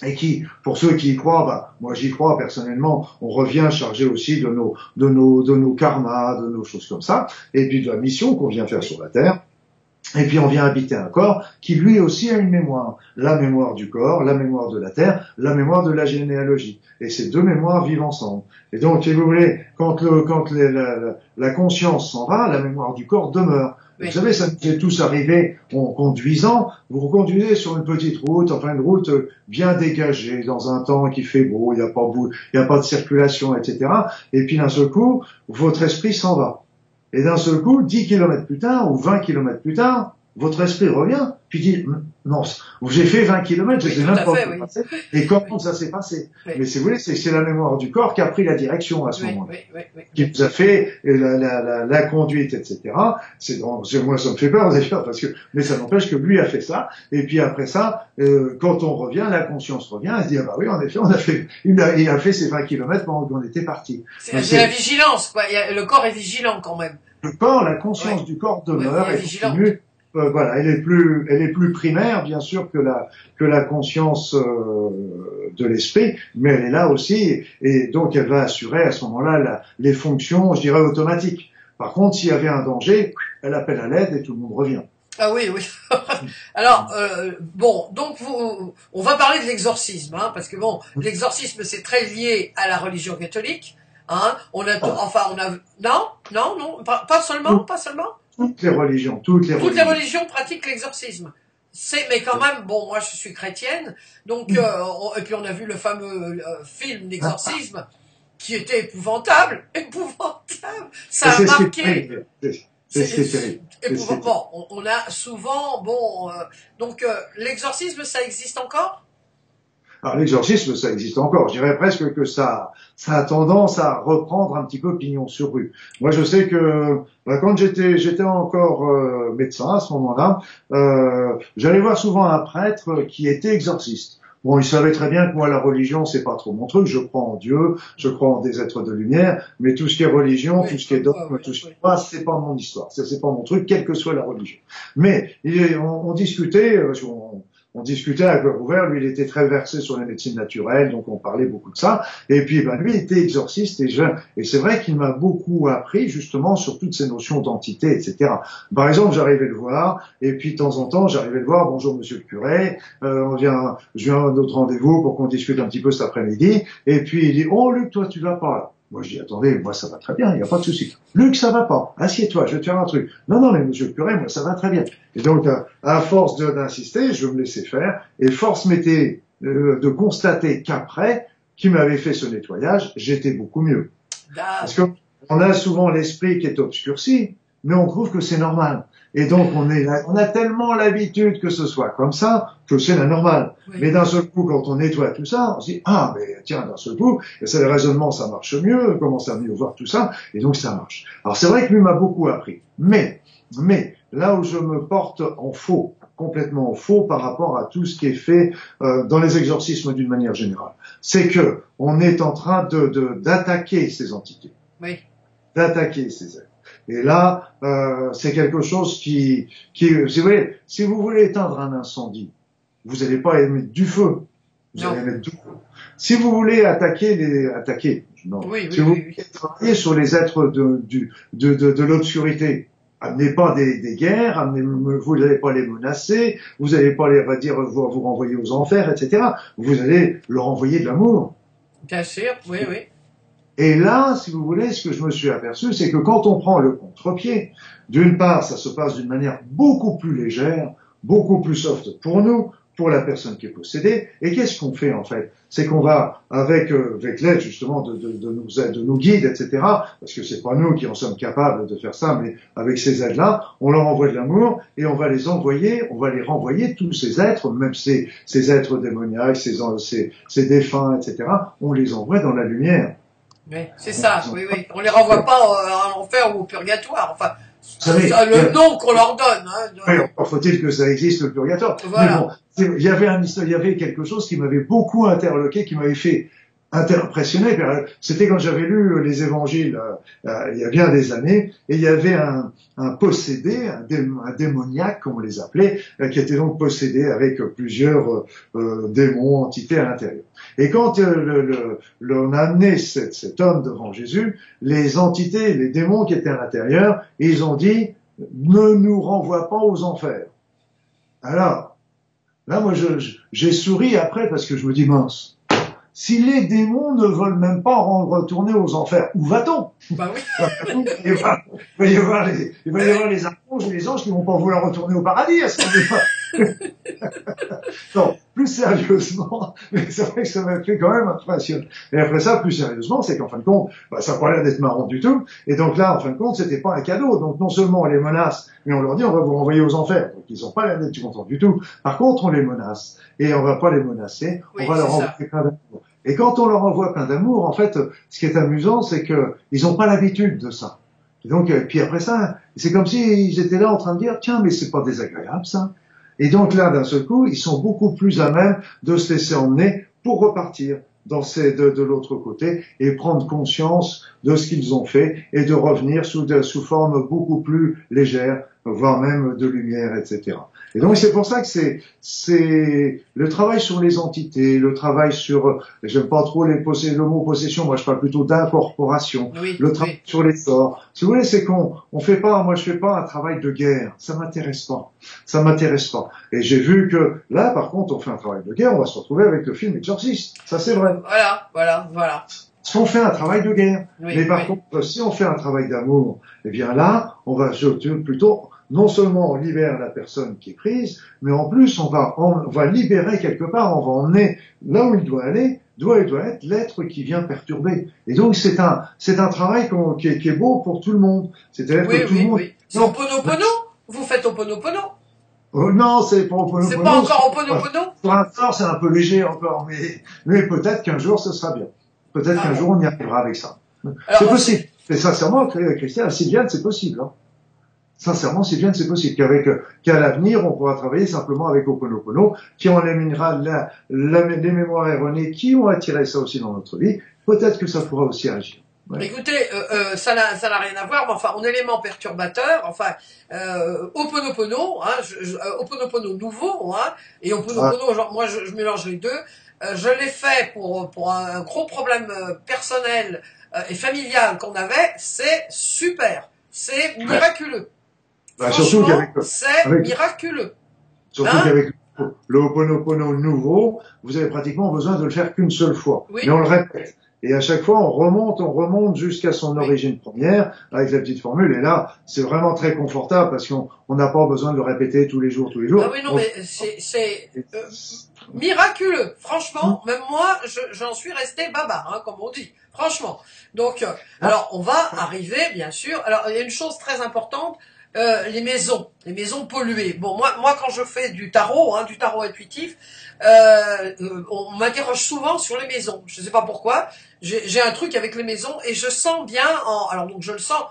Et qui, pour ceux qui y croient, bah, moi j'y crois personnellement, on revient chargé aussi de nos, de nos, de nos karmas, de nos choses comme ça, et puis de la mission qu'on vient faire sur la terre. Et puis on vient habiter un corps qui lui aussi a une mémoire. La mémoire du corps, la mémoire de la terre, la mémoire de la généalogie. Et ces deux mémoires vivent ensemble. Et donc, si vous voulez, quand, le, quand la, conscience s'en va, la mémoire du corps demeure. Vous savez, ça nous est tous arrivé en conduisant. Vous conduisez sur une petite route, enfin une route bien dégagée, dans un temps qui fait beau, il n'y a pas il n'y a pas de circulation, etc. Et puis d'un seul coup, votre esprit s'en va. Et d'un seul coup, 10 kilomètres plus tard ou 20 kilomètres plus tard, votre esprit revient, puis dit, non, j'ai fait 20 kilomètres, je sais même pas oui. passé, et comment ça s'est passé. Mais si vous voulez, c'est la mémoire du corps qui a pris la direction à ce moment-là, qui vous a fait la, la, la, la conduite, etc. C'est moi ça me fait peur d'ailleurs parce que, mais ça n'empêche que lui a fait ça. Et puis après ça, euh, quand on revient, la conscience revient, elle se dit ah bah oui en effet on a fait, il a, il a fait ces 20 kilomètres pendant qu'on était parti. C'est la vigilance, quoi. le corps est vigilant quand même. Le corps, la conscience du corps demeure et continue euh, voilà, elle est plus, elle est plus primaire bien sûr que la que la conscience euh, de l'esprit, mais elle est là aussi et donc elle va assurer à ce moment-là les fonctions, je dirais automatiques. Par contre, s'il y avait un danger, elle appelle à l'aide et tout le monde revient. Ah oui, oui. Alors euh, bon, donc vous, on va parler de l'exorcisme, hein, parce que bon, l'exorcisme c'est très lié à la religion catholique. Hein. On a, ah. enfin, on a, non, non, non, pas seulement, pas seulement toutes les religions, toutes les toutes les religions pratiquent l'exorcisme. C'est, mais quand même, bon, moi je suis chrétienne, donc mm. euh, et puis on a vu le fameux euh, film d'exorcisme qui était épouvantable, épouvantable. Ça a marqué. C'est terrible. Bon, on, on, a souvent, bon, euh, donc l'exorcisme, ça existe encore? Alors l'exorcisme, ça existe encore. Je dirais presque que ça, ça a tendance à reprendre un petit peu pignon sur rue. Moi, je sais que bah, quand j'étais, j'étais encore euh, médecin à ce moment-là, euh, j'allais voir souvent un prêtre qui était exorciste. Bon, il savait très bien que moi, la religion, c'est pas trop mon truc. Je crois en Dieu, je crois en des êtres de lumière, mais tout ce qui est religion, tout ce qui est dogme, tout ce qui est pas, c'est pas mon histoire. C'est pas mon truc, quelle que soit la religion. Mais on, on discutait, euh, on, on discutait à cœur ouvert, lui il était très versé sur les médecines naturelles, donc on parlait beaucoup de ça. Et puis ben, lui il était exorciste et jeune. Et c'est vrai qu'il m'a beaucoup appris justement sur toutes ces notions d'entité, etc. Par exemple, j'arrivais le voir, et puis de temps en temps j'arrivais le voir, bonjour monsieur le curé, euh, on vient, je viens à notre rendez-vous pour qu'on discute un petit peu cet après-midi. Et puis il dit, oh Luc, toi tu vas pas là. Moi, je dis, attendez, moi, ça va très bien, il n'y a pas de souci. Luc, ça va pas. Assieds-toi, je vais te faire un truc. Non, non, mais monsieur le curé, moi, ça va très bien. Et donc, à, force d'insister, je me laissais faire, et force m'était euh, de constater qu'après, qui m'avait fait ce nettoyage, j'étais beaucoup mieux. Parce qu'on a souvent l'esprit qui est obscurci, mais on trouve que c'est normal. Et donc on est, on a tellement l'habitude que ce soit comme ça que c'est la normale. Mais d'un seul coup, quand on nettoie tout ça, on se dit ah mais tiens d'un seul coup, et c'est le raisonnement, ça marche mieux, on commence à mieux voir tout ça, et donc ça marche. Alors c'est vrai que lui m'a beaucoup appris. Mais mais là où je me porte en faux, complètement en faux par rapport à tout ce qui est fait euh, dans les exorcismes d'une manière générale, c'est que on est en train de d'attaquer ces entités, oui. d'attaquer ces êtres. Et là, euh, c'est quelque chose qui, qui, si vous voulez, si vous voulez éteindre un incendie, vous n'allez pas émettre du feu, vous Non. allez mettre du feu. Si vous voulez attaquer les, attaquer, non. Oui, si oui, vous oui, travailler sur les êtres de, du, de, de, de l'obscurité, amenez pas des, des guerres, amenez, vous n'allez pas les menacer, vous n'allez pas les, on va dire, vous, vous renvoyer aux enfers, etc. Vous allez leur envoyer de l'amour. Bien sûr, oui, oui. Et là, si vous voulez, ce que je me suis aperçu, c'est que quand on prend le contre-pied, d'une part, ça se passe d'une manière beaucoup plus légère, beaucoup plus soft pour nous, pour la personne qui est possédée. Et qu'est-ce qu'on fait en fait? C'est qu'on va, avec, euh, avec l'aide justement de, de, de, nos aides, de nos guides, etc., parce que c'est pas nous qui en sommes capables de faire ça, mais avec ces aides-là, on leur envoie de l'amour et on va les envoyer, on va les renvoyer tous ces êtres, même ces, ces êtres démoniaques, ces, ces, ces défunts, etc., on les envoie dans la lumière. Oui, c'est ça, oui, oui. On les renvoie pas euh, en enfer ou au purgatoire. Enfin, c'est le euh, nom qu'on leur donne. Hein, de- Oui, encore faut-il que ça existe le purgatoire. Voilà. Mais bon, c'est- il y avait un, il y avait quelque chose qui m'avait beaucoup interloqué, qui m'avait fait impressionné. C'était quand j'avais lu les évangiles euh, euh, il y a bien des années, et il y avait un, un possédé, un, dé, un, démoniaque, comme on les appelait, euh, qui était donc possédé avec plusieurs euh, démons, entités à l'intérieur. Et quand euh, le, le, le, on a amené cet, cet homme devant Jésus, les entités, les démons qui étaient à l'intérieur, ils ont dit ne nous renvoie pas aux enfers. Alors, là, moi, j'ai je, j'ai souri après parce que je me dis, mince, si les démons ne veulent même pas en retourner aux enfers, où va-t-on? Bah oui. il, va, il va y avoir les, il va y avoir les anges et les anges qui vont pas vouloir retourner au paradis à ce moment-là. non, plus sérieusement, mais c'est vrai que ça m'a fait quand même impressionner. Et après ça, plus sérieusement, c'est qu'en fin de compte, bah, ça n'a pas l'air d'être marrant du tout. Et donc là, en fin de compte, c'était pas un cadeau. Donc non seulement on les menace, mais on leur dit on va vous renvoyer aux enfers. Donc ils n'ont pas l'air d'être contents du tout. Par contre, on les menace. Et on va pas les menacer, Oui, on va leur envoyer plein d'amour. Et quand on leur envoie plein d'amour, en fait, ce qui est amusant, c'est que ils n'ont pas l'habitude de ça. Et donc, euh, puis après ça, c'est comme s'ils étaient là en train de dire, tiens, mais c'est pas désagréable ça. Et donc là, d'un seul coup, ils sont beaucoup plus à même de se laisser emmener pour repartir dans de, l'autre côté et prendre conscience de ce qu'ils ont fait et de revenir sous, sous forme beaucoup plus légère, voire même de lumière, etc. Et donc c'est pour ça que c'est c'est le travail sur les entités, le travail sur j'aime pas trop les possé- le mot possession, moi je parle plutôt d'incorporation, Oui, le travail oui. sur les sorts. Si vous voulez, c'est qu'on on fait pas, moi je fais pas un travail de guerre, ça m'intéresse pas, ça m'intéresse pas. Et j'ai vu que là, par contre, on fait un travail de guerre, on va se retrouver avec le film Exorciste, ça c'est vrai. Voilà, voilà, voilà. Parce qu'on fait un travail de guerre. Oui, Mais par contre, si on fait un travail d'amour, eh bien là, on va surtout plutôt, non seulement on libère la personne qui est prise, mais en plus on va, on va libérer quelque part, on va emmener là où il doit aller, doit, il doit être l'être qui vient perturber. Et donc c'est un, c'est un travail qui, est, qui est beau pour tout le monde. C'est-à-dire Oui, que tout le monde. oui. C'est. Oponopono Vous faites Oponopono Oh, non, c'est pas C'est pas encore Oponopono Pour l'instant, c'est un peu léger encore, mais, mais peut-être qu'un jour ce sera bien. Peut-être Ah qu'un bon. jour on y arrivera avec ça. C'est possible. Et sincèrement, Christian, Sylviane, c'est possible. Hein. Sincèrement, Sylviane, c'est possible qu'avec qu'à l'avenir, on pourra travailler simplement avec Oponopono, qui en éliminera la, la- les mémoires erronées qui ont attiré ça aussi dans notre vie. Peut-être que ça pourra aussi agir. Ouais. Écoutez, euh, euh, ça n'a rien à voir, mais enfin, en élément perturbateur, enfin, euh, Oponopono, hein, je, je, euh, Oponopono nouveau, hein, et Oponopono, genre, moi, je, je mélange les deux. Je l'ai fait pour pour un, un gros problème personnel et familial qu'on avait. C'est super, c'est miraculeux. Bah, surtout qu'avec c'est avec- miraculeux. surtout Hein qu'avec le Ho'oponopono nouveau, vous avez pratiquement besoin de le faire qu'une seule fois. Oui. Mais on le répète. Et à chaque fois, on remonte, on remonte jusqu'à son Oui. origine première avec la petite formule. Et là, c'est vraiment très confortable parce qu'on on n'a pas besoin de le répéter tous les jours, tous les jours. Ah oui, non, On- mais c'est c'est euh, miraculeux. Franchement, même moi, je- j'en suis resté baba, hein, comme on dit. Franchement. Donc, euh, alors, on va arriver, bien sûr. Alors, il y a une chose très importante. Euh, les maisons, les maisons polluées. Bon, moi, moi, quand je fais du tarot, hein, du tarot intuitif, euh, euh, on m'interroge souvent sur les maisons. Je sais pas pourquoi. J'ai un truc avec les maisons et je sens bien. En, alors donc, je le sens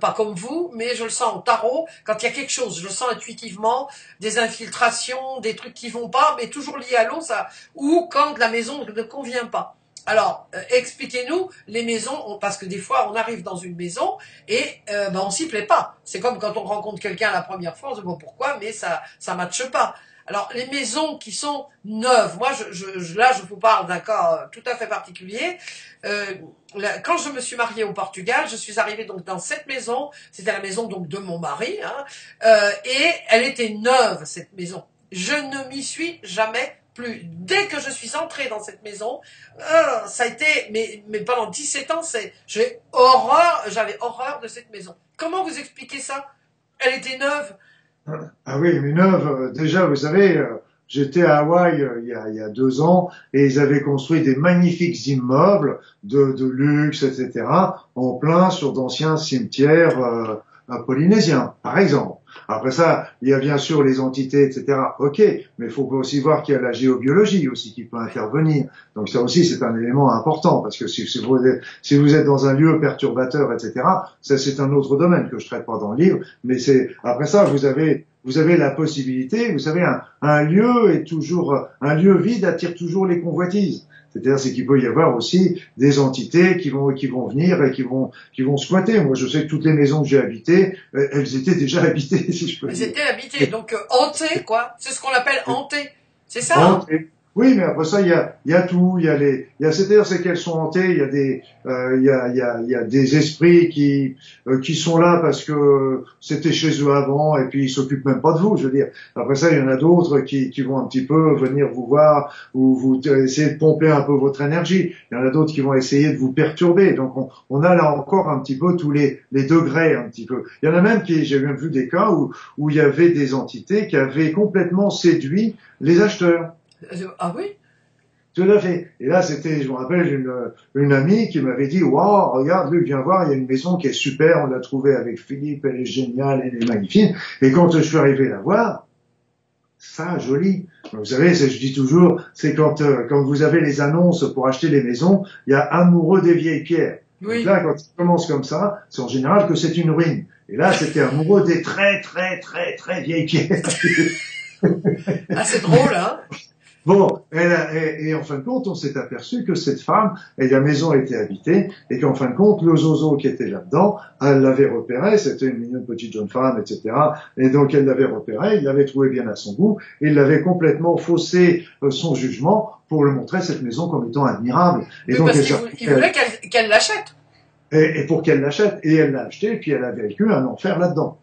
pas comme vous, mais je le sens en tarot quand il y a quelque chose. Je le sens intuitivement des infiltrations, des trucs qui vont pas, mais toujours liés à l'eau, ça, ou quand la maison ne convient pas. Alors, euh, expliquez-nous les maisons, parce que des fois, on arrive dans une maison et euh, ben, on s'y plaît pas. C'est comme quand on rencontre quelqu'un la première fois, on se dit bon pourquoi, mais ça ça matche pas. Alors, les maisons qui sont neuves, moi, je, je, là, je vous parle d'un cas euh, tout à fait particulier. Euh, quand je me suis mariée au Portugal, je suis arrivée donc dans cette maison. C'était la maison donc de mon mari, hein, euh, et elle était neuve cette maison. Je ne m'y suis jamais plus. Dès que je suis entrée dans cette maison, euh, ça a été, mais, mais pendant 17 ans, j'ai horreur, j'avais horreur de cette maison. Comment vous expliquez ça? Elle était neuve. Ah oui, mais neuve, euh, déjà, vous savez, euh, j'étais à Hawaï il, y a, deux ans et ils avaient construit des magnifiques immeubles de luxe, etc., en plein sur d'anciens cimetières polynésiens, par exemple. Après ça, il y a bien sûr les entités, etc. Ok, mais il faut aussi voir qu'il y a la géobiologie aussi qui peut intervenir. Donc ça aussi, c'est un élément important parce que si, vous êtes dans un lieu perturbateur, etc. Ça, c'est un autre domaine que je traite pas dans le livre. Mais c'est après ça, vous avez vous avez la possibilité, vous savez, un, un lieu est toujours un lieu vide attire toujours les convoitises. C'est-à-dire c'est qu'il peut y avoir aussi des entités qui vont qui vont venir et qui vont qui vont squatter. Moi, je sais que toutes les maisons que j'ai habitées, euh, elles étaient déjà habitées, si je peux Elles dire. étaient habitées, donc euh, hantées, quoi. C'est ce qu'on appelle hantées. C'est ça hein? Hantées. Oui, mais après ça, il y a, y a tout. Il y a les, y a, c'est-à-dire c'est qu'elles sont hantées. Il y a des, euh, il y a, y a, y a des esprits qui, euh, qui sont là parce que c'était chez eux avant et puis ils s'occupent même pas de vous. Je veux dire. Après ça, il y en a d'autres qui, qui vont un petit peu venir vous voir ou vous essayer de pomper un peu votre énergie. Il y en a d'autres qui vont essayer de vous perturber. Donc on, on a là encore un petit peu tous les, les degrés un petit peu. Il y en a même qui, j'ai même vu des cas où, où il y avait des entités qui avaient complètement séduit les acheteurs. Ah oui? Tout à fait. Et là, c'était, je me rappelle, une, une amie qui m'avait dit, waouh, regarde, Luc, viens voir, il y a une maison qui est super, on l'a trouvée avec Philippe, elle est géniale, elle est magnifique. Et quand je suis arrivé la voir, ça, joli. Vous savez, je dis toujours, c'est quand, euh, quand vous avez les annonces pour acheter les maisons, il y a amoureux des vieilles pierres. Oui. Donc là, quand ça commence comme ça, c'est en général que c'est une ruine. Et là, c'était amoureux des très, très, très, très vieilles pierres. Ah, c'est drôle, hein? Bon, elle a- et, et en fin de compte, on s'est aperçu que cette femme, et la maison était habitée, et qu'en fin de compte, le zozo qui était là-dedans, elle l'avait repéré, c'était une mignonne petite jeune femme, etc. Et donc elle l'avait repéré, il l'avait trouvé bien à son goût, et il l'avait complètement faussé euh, son jugement pour le montrer cette maison comme étant admirable. Et donc Parce elle il voulait qu'elle qu'elle l'achète. et, et pour qu'elle l'achète, et elle l'a acheté, et puis elle a vécu un enfer là-dedans.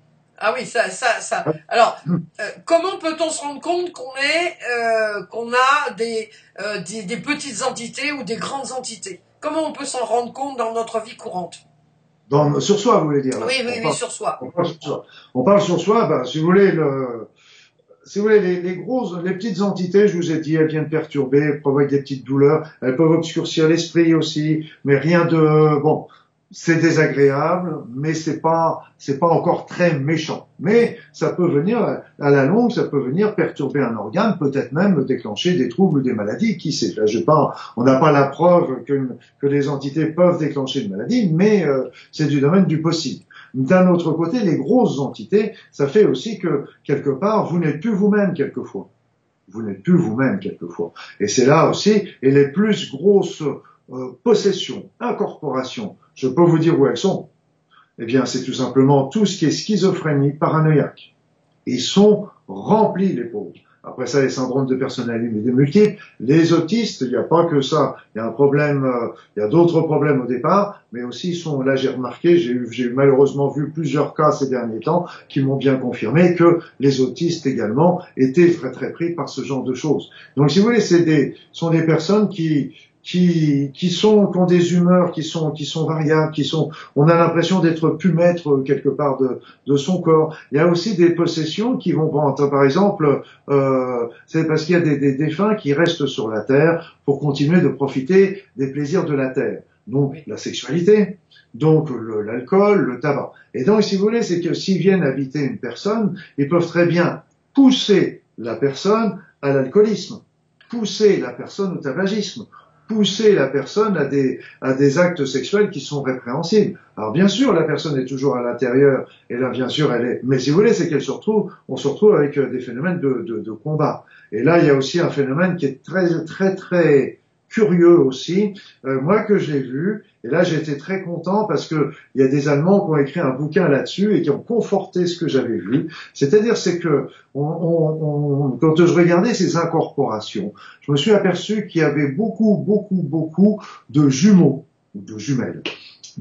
Ah oui, ça, ça, ça. Alors, euh, comment peut-on se rendre compte qu'on est, euh, qu'on a des, euh, des, des petites entités ou des grandes entités? Comment on peut s'en rendre compte dans notre vie courante? Dans, sur soi, vous voulez dire? Là. Oui, On oui, oui, parle- sur soi. On parle sur soi. On parle sur soi, ben, si vous voulez, le, si vous voulez, les, les grosses, les petites entités, je vous ai dit, elles viennent perturber, elles provoquent des petites douleurs, elles peuvent obscurcir l'esprit aussi, mais rien de, bon, c'est désagréable, mais c'est pas, c'est pas encore très méchant. Mais ça peut venir, à la longue, ça peut venir perturber un organe, peut-être même déclencher des troubles ou des maladies, qui sait? Là, je pas, on n'a pas la preuve que, que les entités peuvent déclencher une maladie, mais euh, c'est du domaine du possible. D'un autre côté, les grosses entités, ça fait aussi que quelque part, vous n'êtes plus vous-même quelquefois. Vous n'êtes plus vous-même quelquefois. Et c'est là aussi, et les plus grosses euh, possessions, incorporations, je peux vous dire où elles sont. Eh bien, c'est tout simplement tout ce qui est schizophrénie paranoïaque. Ils sont remplis, les pauvres. Après ça, les syndromes de personnalité multiples, les autistes, il n'y a pas que ça. Il y a un problème, euh, il y a d'autres problèmes au départ, mais aussi ils sont, là j'ai remarqué, j'ai j'ai malheureusement vu plusieurs cas ces derniers temps qui m'ont bien confirmé que les autistes également étaient très très pris par ce genre de choses. Donc si vous voulez, c'est des, sont des personnes qui, qui, qui sont, qui ont des humeurs qui sont, qui sont variables, qui sont, on a l'impression d'être plus maître euh, quelque part de, de son corps. Il y a aussi des possessions qui vont prendre, par exemple, euh, c'est parce qu'il y a des, des défunts qui restent sur la terre pour continuer de profiter des plaisirs de la terre. Donc la sexualité, donc le- l'alcool, le tabac. Et donc, si vous voulez, c'est que s'ils viennent habiter une personne, ils peuvent très bien pousser la personne à l'alcoolisme, pousser la personne au tabagisme, pousser la personne à des, actes sexuels qui sont répréhensibles. Alors bien sûr, la personne est toujours à l'intérieur, et là bien sûr elle est. Mais si vous voulez, c'est qu'elle se retrouve, on se retrouve avec euh, des phénomènes de, de, de combat. Et là, il y a aussi un phénomène qui est très très très curieux aussi, euh, moi que j'ai vu, et là j'ai été très content parce que il y a des Allemands qui ont écrit un bouquin là-dessus et qui ont conforté ce que j'avais vu. C'est-à-dire c'est que on, on, quand je regardais ces incorporations, je me suis aperçu qu'il y avait beaucoup, beaucoup, beaucoup de jumeaux ou de jumelles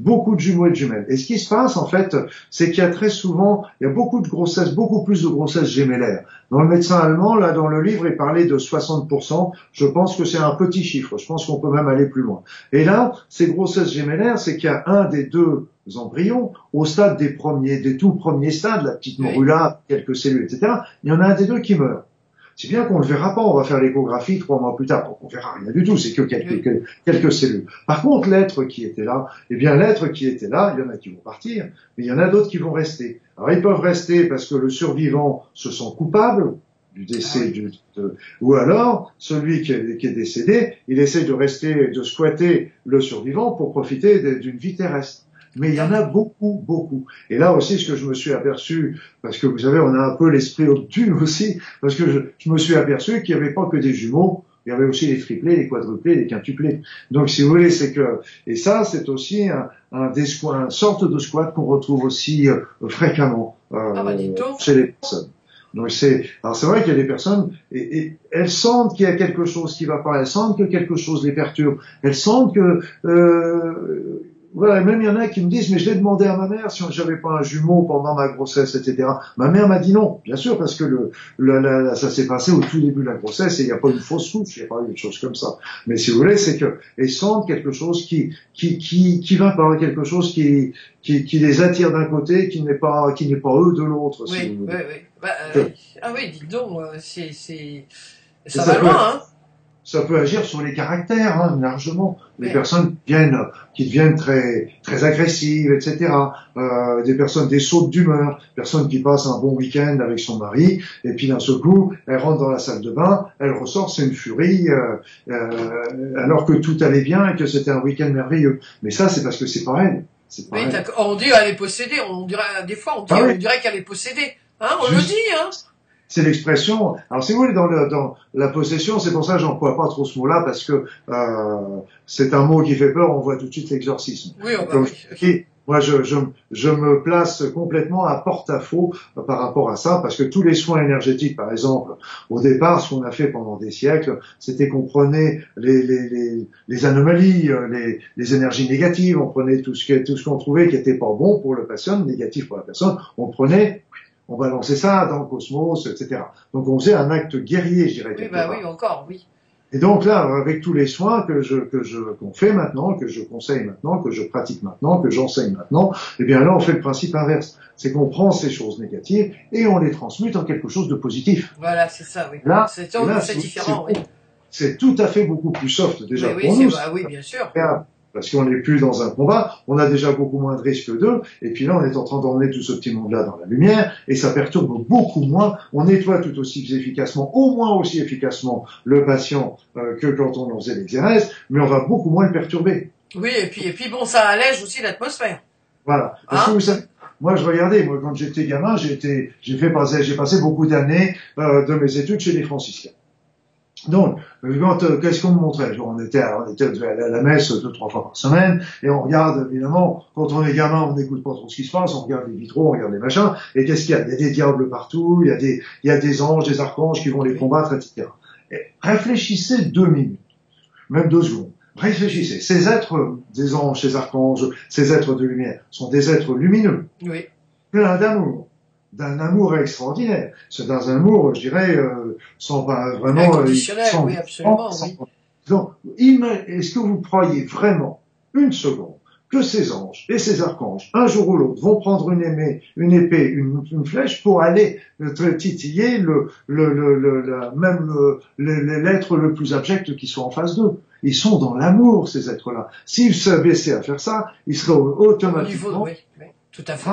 beaucoup de jumeaux et de jumelles. Et ce qui se passe, en fait, c'est qu'il y a très souvent, il y a beaucoup de grossesses, beaucoup plus de grossesses gémellaires. Dans le médecin allemand, là, dans le livre, il parlait de 60%. Je pense que c'est un petit chiffre. Je pense qu'on peut même aller plus loin. Et là, ces grossesses gémellaires, c'est qu'il y a un des deux embryons au stade des premiers, des tout premiers stades, la petite morula, quelques cellules, etc. Il y en a un des deux qui meurt. C'est bien qu'on ne le verra pas, on va faire l'échographie trois mois plus tard, donc on verra rien du tout, c'est que quelques, quelques, cellules. Par contre, l'être qui était là, eh bien l'être qui était là, il y en a qui vont partir, mais il y en a d'autres qui vont rester. Alors ils peuvent rester parce que le survivant se sent coupable du décès ah du, ou alors celui qui est, qui est, décédé, il essaie de rester, de squatter le survivant pour profiter d'une vie terrestre mais il y en a beaucoup, beaucoup. Et là aussi, ce que je me suis aperçu, parce que vous savez, on a un peu l'esprit obtus aussi, parce que je, je me suis aperçu qu'il n'y avait pas que des jumeaux, il y avait aussi les triplés, les quadruplés, les quintuplés. Donc, si vous voulez, c'est que, et ça, c'est aussi un, un, des une sorte de squat qu'on retrouve aussi euh, fréquemment euh, ah bah, chez les personnes. Donc c'est, alors c'est vrai qu'il y a des personnes et, et elles sentent qu'il y a quelque chose qui va pas, elles sentent que quelque chose les perturbe, elles sentent que euh, voilà, même il y en a qui me disent, mais je l'ai demandé à ma mère si j'avais pas un jumeau pendant ma grossesse, etc. Ma mère m'a dit non, bien sûr, parce que le, ça s'est passé au tout début de la grossesse et il n'y a pas une fausse souche, il n'y a pas une chose comme ça. Mais si vous voulez, c'est que elles sentent quelque chose qui qui qui qui va par quelque chose qui qui, qui les attire d'un côté, qui n'est pas qui n'est pas eux de l'autre. Oui, oui, oui. Bah, euh, ah oui, dites donc, euh, c'est c'est ça va loin, hein ça peut agir sur les caractères hein, largement. Les personnes viennent, qui deviennent très très agressives, etc. Euh, des personnes des sautes d'humeur, personnes qui passent un bon week-end avec son mari et puis d'un seul coup, elle rentre dans la salle de bain, elle ressort, c'est une furie, euh, euh, alors que tout allait bien et que c'était un week-end merveilleux. Mais ça, c'est parce que c'est pas elle. Oui, on dit qu'elle est possédée. On dirait des fois, on, dit, ah on dirait qu'elle est possédée. Hein, on le dit. Hein c'est l'expression. Alors si vous voulez dans, le, dans la possession, c'est pour ça que j'emploie pas trop ce mot-là parce que euh, c'est un mot qui fait peur. On voit tout de suite l'exorcisme. Oui, on oui. moi, je, je, je, me place complètement à porte-à-faux par rapport à ça, parce que tous les soins énergétiques, par exemple, au départ, ce qu'on a fait pendant des siècles, c'était qu'on prenait les, les, les, les anomalies, les, les, énergies négatives, on prenait tout ce qui, tout ce qu'on trouvait qui était pas bon pour le patient, négatif pour la personne, on prenait on balançait ça dans le cosmos, etc. Donc on faisait un acte guerrier, je dirais. Oui, bah oui, encore, oui. Et donc là, avec tous les soins que je que je qu'on fait maintenant, que je conseille maintenant, que je pratique maintenant, que j'enseigne maintenant, eh bien là on fait le principe inverse, c'est qu'on prend ces choses négatives et on les transmute en quelque chose de positif. Voilà, c'est ça, oui. Là, c'est différent, oui. C'est tout à fait beaucoup plus soft déjà oui, pour nous. Bah, oui, bien sûr parce qu'on n'est plus dans un combat, on a déjà beaucoup moins de risques d'eux, et puis là on est en train d'emmener tout ce petit monde-là dans la lumière, et ça perturbe beaucoup moins, on nettoie tout aussi efficacement, au moins aussi efficacement le patient euh, que quand on faisait l'exérèse, mais on va beaucoup moins le perturber. Oui, et puis, et puis bon, ça allège aussi l'atmosphère. Voilà. Parce que hein vous savez, moi, je regardais, moi, quand j'étais gamin, j'ai j'ai fait passer, j'ai passé beaucoup d'années euh, de mes études chez les franciscains. Donc, euh, qu'est-ce qu'on me montrait? On était, on était à la messe deux, trois fois par semaine, et on regarde, évidemment, quand on est gamin, on n'écoute pas trop ce qui se passe, on regarde les vitraux, on regarde les machins, et qu'est-ce qu'il y a? Il y a des diables partout, il y a des, il y a des anges, des archanges qui vont les combattre, etc. Et réfléchissez deux minutes, même deux secondes. Réfléchissez. Ces êtres, des anges, ces archanges, ces êtres de lumière, sont des êtres lumineux, oui. pleins d'amour, d'un amour extraordinaire. C'est dans un amour, je dirais, euh, sans pas vraiment... Inconditionnel, sans, oui, absolument. Donc, est-ce que vous croyez vraiment, une seconde, que ces anges et ces archanges, un jour ou l'autre, vont prendre une, épée, une épée, une, flèche pour aller euh, titiller le, le, le, le même l'être le plus abject qui soit en face d'eux? Ils sont dans l'amour, ces êtres-là. S'ils se baissaient à faire ça, ils seraient automatiquement tout à fait.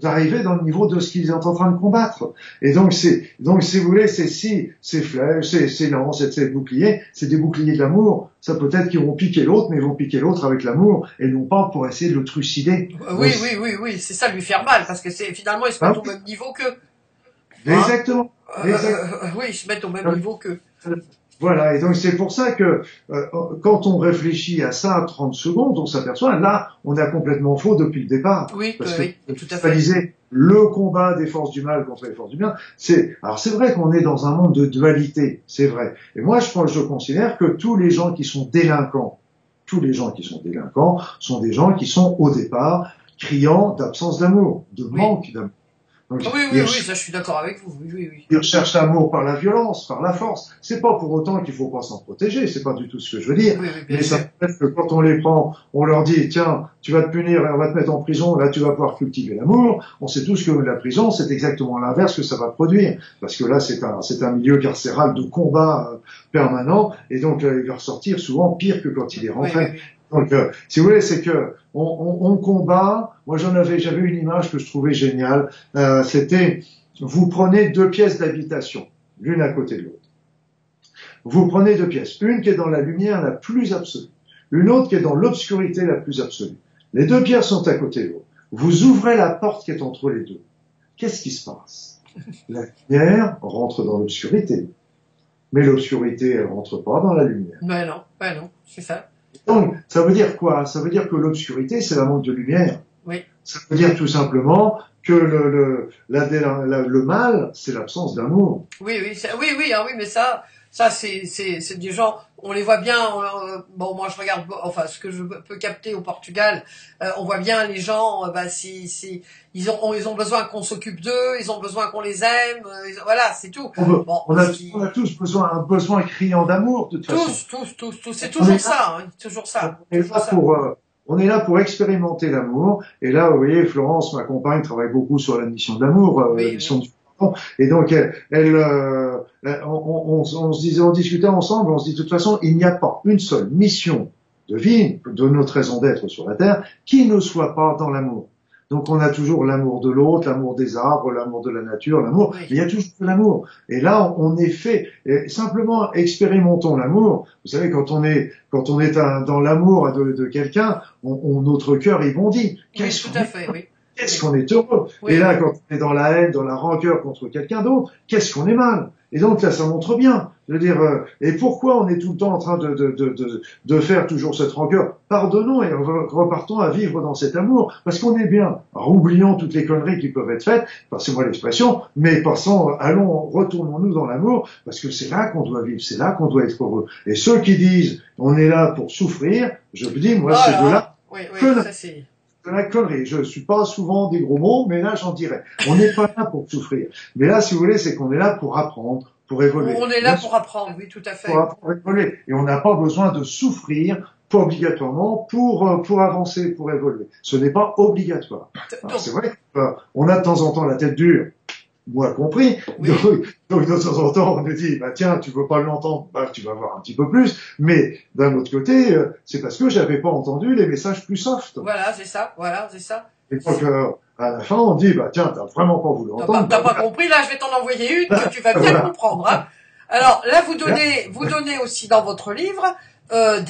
D'arriver dans le niveau de ce qu'ils sont en train de combattre. Et donc, c'est, donc, si vous voulez, c'est si ces flèches, ces, ces lances, ces boucliers, c'est des boucliers de l'amour. Ça peut-être qu'ils vont piquer l'autre, mais ils vont piquer l'autre avec l'amour et non pas pour essayer de le trucider. Euh, oui, oui, oui, oui, c'est ça, lui faire mal, parce que c'est finalement ils se mettent ah au même niveau que. Exactement. Hein? Euh, euh, oui, ils se mettent au même niveau que. Voilà, et donc c'est pour ça que euh, quand on réfléchit à ça à 30 secondes, on s'aperçoit, là, on a complètement faux depuis le départ. Oui, Parce oui, que tout à fait. Le combat des forces du mal contre les forces du bien, c'est alors c'est vrai qu'on est dans un monde de dualité, c'est vrai. Et moi, je, pense- je considère que tous les gens qui sont délinquants, tous les gens qui sont délinquants, sont des gens qui sont au départ criants d'absence d'amour, de Oui. manque d'amour. Donc, Ah oui, oui, oui, ça je suis d'accord avec vous. Oui, oui, oui. ils recherchent l'amour par la violence, par la force. C'est pas pour autant qu'il faut pas s'en protéger, c'est pas du tout ce que je veux dire. Oui, oui, bien Mais ça veut dire que quand on les prend, on leur dit, tiens, tu vas te punir et on va te mettre en prison, là tu vas pouvoir cultiver l'amour. On sait tous que la prison, c'est exactement l'inverse que ça va produire. Parce que là, c'est un, c'est un milieu carcéral de combat euh, permanent, et donc euh, il va ressortir souvent pire que quand il est rentré. Donc, euh, si vous voulez, c'est que on, on, on combat. Moi, j'en avais, j'avais une image que je trouvais géniale. Euh, C'était, vous prenez deux pièces d'habitation, l'une à côté de l'autre. Vous prenez deux pièces, une qui est dans la lumière la plus absolue, une autre qui est dans l'obscurité la plus absolue. Les deux pièces sont à côté de l'autre. Vous ouvrez la porte qui est entre les deux. Qu'est-ce qui se passe? La lumière rentre dans l'obscurité, mais l'obscurité elle rentre pas dans la lumière. Ben non, ben non, c'est ça. Donc, ça veut dire quoi? Ça veut dire que l'obscurité, c'est la manque de lumière. Oui. Ça veut dire tout simplement que le, le, la- la- le mal, c'est l'absence d'amour. Oui, oui, oui, oui, ah oui, mais ça, ça c'est, c'est, c'est des gens, on les voit bien. on- euh, bon, moi je regarde, enfin, ce que je peux capter au Portugal, euh, on voit bien les gens, euh, bah, si, si, ils ont, ils ont besoin qu'on s'occupe d'eux, ils ont besoin qu'on les aime, euh, voilà, c'est tout. On, veut- Bon, on a, qui- on a tous besoin, un besoin criant d'amour, de toute façon. tous, tous, tous, tous, c'est toujours hein, toujours ça. On est toujours là ça. pour, euh, on est là pour expérimenter l'amour. Et là, vous voyez, Florence, ma compagne, travaille beaucoup sur la mission de l'amour, Oui, la mission du pardon. Et donc, elle, elle, euh, on, on- on- se disait, on discutait ensemble, on se dit, de toute façon, il n'y a pas une seule mission de vie, de notre raison d'être sur la Terre, qui ne soit pas dans l'amour. Donc, on a toujours l'amour de l'autre, l'amour des arbres, l'amour de la nature, l'amour. Il y a toujours l'amour. Et là, on est fait. Et simplement, expérimentons l'amour. Vous savez, quand on est, quand on est dans l'amour de, de quelqu'un, on, on- notre cœur y bondit. Oui, tout à fait, oui. Qu'est-ce qu'on est heureux. Oui. Et là, quand on est dans la haine, dans la rancœur contre quelqu'un d'autre, qu'est-ce qu'on est mal. Et donc là, ça montre bien. Je veux dire, euh, et pourquoi on est tout le temps en train de, de, de, de, de faire toujours cette rancœur Pardonnons et re- repartons à vivre dans cet amour, parce qu'on est bien. Alors, oublions toutes les conneries qui peuvent être faites, passez-moi l'expression, mais passons, allons, retournons-nous dans l'amour, parce que c'est là qu'on doit vivre, c'est là qu'on doit être heureux. Et ceux qui disent, on est là pour souffrir, je vous dis, moi, c'est de là Oui, oui, Que- ça c'est. De la connerie. Je suis pas souvent des gros mots, mais là, j'en dirais. On n'est pas là pour souffrir. Mais là, si vous voulez, c'est qu'on est là pour apprendre, pour évoluer. On est là pour apprendre, oui, tout à fait. pour évoluer. Et on n'a pas besoin de souffrir pas obligatoirement pour euh, pour avancer, pour évoluer. Ce n'est pas obligatoire. Donc, c'est vrai qu'on a de temps en temps la tête dure, moi compris. Oui. Donc, de temps en temps, on nous dit, bah tiens, tu veux pas l'entendre, bah tu vas voir un petit peu plus. Mais d'un autre côté, euh, c'est parce que j'avais pas entendu les messages plus soft. voilà, c'est ça, voilà, c'est ça. Et donc, euh, à la fin, on dit, bah tiens, t'as vraiment pas voulu pas, entendre. t'as pas compris, là, je vais t'en envoyer une que tu vas bien Voilà. comprendre. Hein. Alors là, vous donnez, vous donnez aussi dans votre livre, euh,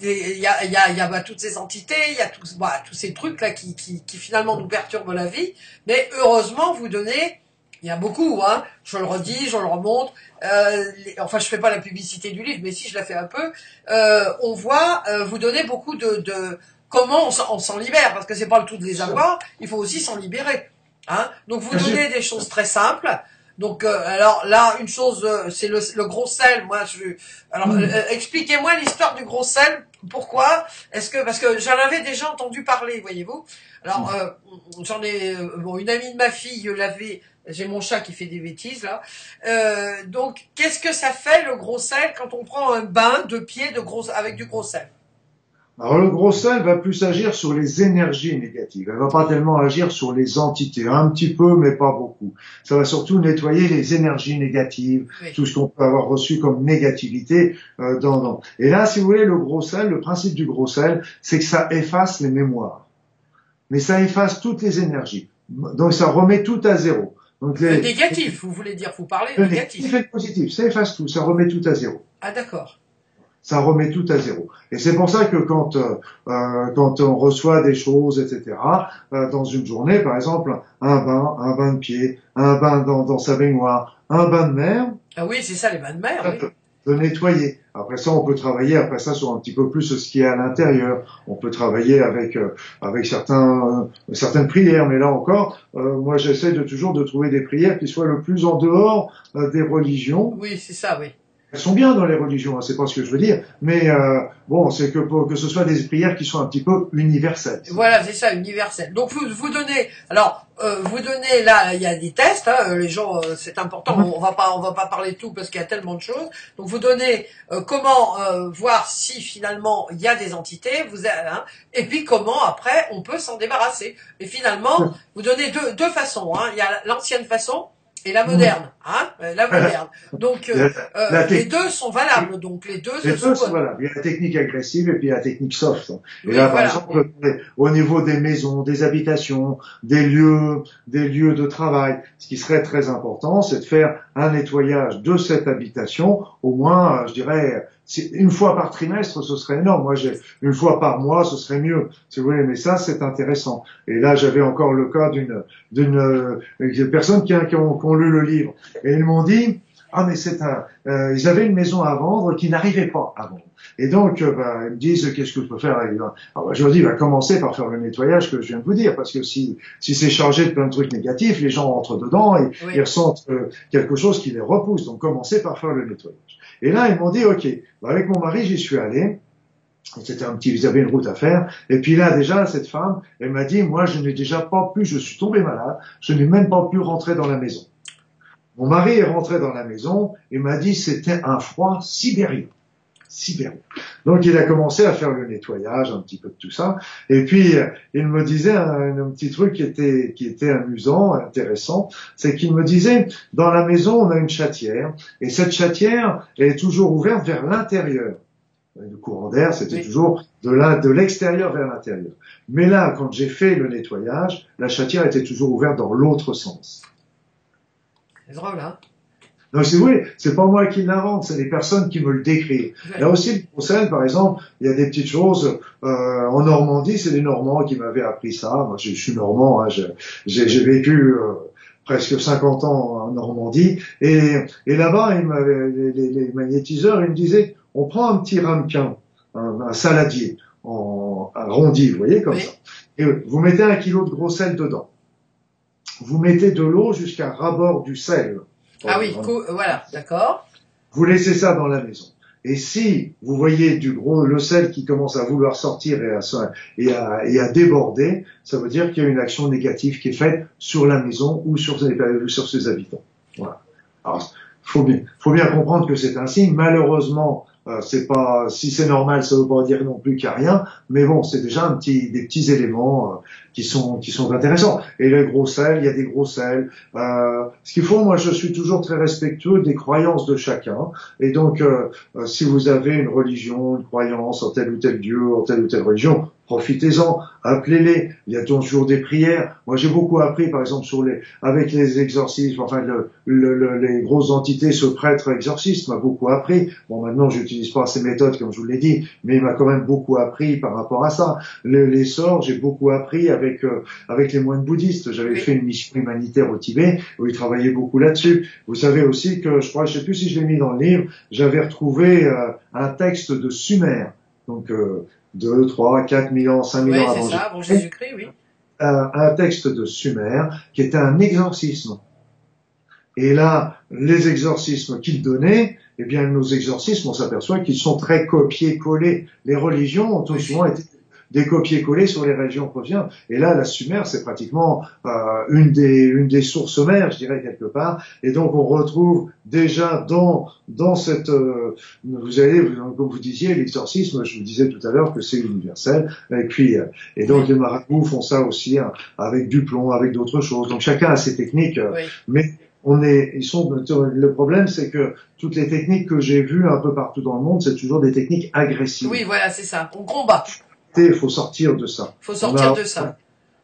il y a, il y a, il y a bah, toutes ces entités, il y a tous, bah, tous ces trucs là qui, qui, qui finalement nous perturbent la vie. Mais heureusement, vous donnez, il y a beaucoup, hein. Je le redis, je le remonte. Euh, les- enfin, je fais pas la publicité du livre, mais si je la fais un peu. Euh, on voit, euh, vous donnez beaucoup de, de comment on s'en- libère, parce que c'est pas le tout de les avoir. Il faut aussi s'en libérer. Hein Donc vous donnez des choses très simples. Donc euh, alors là une chose euh, c'est le, le gros sel moi je alors Mm. euh, expliquez-moi l'histoire du gros sel pourquoi? Est-ce que parce que j'en avais déjà entendu parler voyez-vous alors euh, j'en ai euh, bon une amie de ma fille l'avait j'ai mon chat qui fait des bêtises là Euh, donc qu'est-ce que ça fait le gros sel quand on prend un bain de pied de gros avec du gros sel? Alors le gros sel va plus agir sur les énergies négatives. Elle va pas tellement agir sur les entités, un petit peu, mais pas beaucoup. Ça va surtout nettoyer les énergies négatives, Oui. tout ce qu'on peut avoir reçu comme négativité euh, dans, dans. Et là, si vous voulez, le gros sel, le principe du gros sel, c'est que ça efface les mémoires, mais ça efface toutes les énergies. Donc ça remet tout à zéro. Donc le négatif vous voulez dire vous parlez le négatif négatif. Et le positif, ça efface tout, ça remet tout à zéro. Ah d'accord. Ça remet tout à zéro. Et c'est pour ça que quand euh, euh, quand on reçoit des choses, etc., euh, dans une journée, par exemple, un bain, un bain de pied, un bain dans, dans sa baignoire, un bain de mer, ah oui c'est ça les bains de mer oui nettoyer. Après ça, on peut travailler après ça sur un petit peu plus ce qui est à l'intérieur. On peut travailler avec euh, avec euh, certaines prières, mais là encore, euh, moi j'essaie de toujours de trouver des prières qui soient le plus en dehors des religions. Oui, c'est ça, oui elles sont bien dans les religions, hein, c'est pas ce que je veux dire, mais euh, bon, c'est que pour que ce soit des prières qui sont un petit peu universelles. Voilà, c'est ça, universel. Donc vous vous donnez, alors euh, vous donnez là, il y a des tests, hein, les gens, euh, c'est important, mhm. on va pas on va pas parler de tout parce qu'il y a tellement de choses. Donc vous donnez comment voir si finalement il y a des entités, vous hein, et puis comment après on peut s'en débarrasser. Et finalement, vous donnez deux deux façons. Hein. Il y a l'ancienne façon et la moderne, hein, euh, la moderne. Donc euh, euh, les deux sont valables. Donc les deux, les deux sont valables. Il y a la technique agressive et puis la technique soft. Et là, par exemple, au niveau des maisons, des habitations, des lieux, des lieux de travail, ce qui serait très important, c'est de faire un nettoyage de cette habitation, au moins, je dirais, une fois par trimestre, ce serait énorme. Moi, j'ai une fois par mois, ce serait mieux, si vous voulez. Mais ça, c'est intéressant. Et là, j'avais encore le cas d'une d'une euh, personne qui, qui, ont, qui, ont, lu le livre et ils m'ont dit ah mais c'est un euh, ils avaient une maison à vendre qui n'arrivait pas à vendre. Et donc, euh, bah, ils me disent, qu'est-ce que je peux faire Alors, bah, Je leur dis, va commencer par faire le nettoyage que je viens de vous dire, parce que si, si c'est chargé de plein de trucs négatifs, les gens rentrent dedans et ils ressentent quelque chose qui les repousse. Donc, commencez par faire le nettoyage. Et là, ils m'ont dit, OK, bah, avec mon mari, j'y suis allé. C'était un petit, ils avaient une route à faire. Et puis là, déjà, cette femme, elle m'a dit, moi, je n'ai déjà pas pu, je suis tombé malade, je n'ai même pas pu rentrer dans la maison. Mon mari est rentré dans la maison et m'a dit, c'était un froid sibérien. Sibérien. Donc il a commencé à faire le nettoyage, un petit peu de tout ça. Et puis il me disait un, un, petit truc qui était qui était amusant, intéressant, c'est qu'il me disait dans la maison on a une chatière et cette chatière est toujours ouverte vers l'intérieur. Le courant d'air, c'était toujours de l'extérieur vers l'intérieur. Mais là, quand j'ai fait le nettoyage, la chatière était toujours ouverte dans l'autre sens. C'est drôle, hein? Donc c'est vrai, c'est pas moi qui l'invente, c'est les personnes qui me le décrivent. Là aussi, le conseil, par exemple, il y a des petites choses. Euh, en Normandie, c'est les Normands qui m'avaient appris ça. Moi, je, suis normand, hein, j'ai vécu euh, presque 50 ans en Normandie, et, et là-bas, les, les, les, magnétiseurs, ils me disaient, on prend un petit ramequin, un, saladier, en arrondi, vous voyez, comme ça, et vous mettez un kilo de gros sel dedans. Vous mettez de l'eau jusqu'à rabord du sel ah oui, voilà, d'accord. Vous laissez ça dans la maison. Et si vous voyez du gros le sel qui commence à vouloir sortir et à, et à, et à déborder, ça veut dire qu'il y a une action négative qui est faite sur la maison ou sur ses, sur ses habitants. Voilà. Alors, faut bien, faut bien comprendre que c'est ainsi. Malheureusement, euh, c'est pas si c'est normal, ça veut pas dire non plus qu'il n'y a rien, mais bon, c'est déjà un petit des petits éléments euh, qui sont qui sont intéressants. Et les gros sels, il y a des gros sels. Euh, ce qu'il faut, moi, je suis toujours très respectueux des croyances de chacun. Et donc, euh, si vous avez une religion, une croyance en tel ou tel dieu, en telle ou telle religion, profitez-en, appelez-les. Il y a toujours des prières. Moi, j'ai beaucoup appris, par exemple, sur les, avec les exorcismes, enfin, le, le, les grosses entités, ce prêtre exorciste m'a beaucoup appris. Bon, maintenant, j'utilise pas ces méthodes, comme je vous l'ai dit, mais il m'a quand même beaucoup appris par rapport à ça. Les, les sorts, j'ai beaucoup appris avec, euh, avec les moines bouddhistes. J'avais fait une mission humanitaire au Tibet, où ils travaillaient beaucoup là-dessus. Vous savez aussi que, je crois, je sais plus si je l'ai mis dans le livre, j'avais retrouvé euh, un texte de Sumer. Donc, euh, 2, 3, 4 millions, 5 millions oui, avant ça, avant Jésus-Christ, oui. Un, un, texte de Sumer qui était un exorcisme. Et là, les exorcismes qu'il donnait, eh bien, nos exorcismes, on s'aperçoit qu'ils sont très copiés-collés. Les religions ont tout souvent été des copier-coller sur les régions provinciales. Et là, la Sumer, c'est pratiquement euh, une des une des sources mères, je dirais quelque part. Et donc, on retrouve déjà dans dans cette euh, vous allez comme vous disiez l'exorcisme. Je vous disais tout à l'heure que c'est universel. Et puis euh, et donc les marabouts font ça aussi hein, avec du plomb, avec d'autres choses. Donc chacun a ses techniques, euh, mais on est, ils sont, le problème, c'est que toutes les techniques que j'ai vues un peu partout dans le monde, c'est toujours des techniques agressives. Oui, voilà, c'est ça. On combat il faut sortir de ça. faut sortir de ça.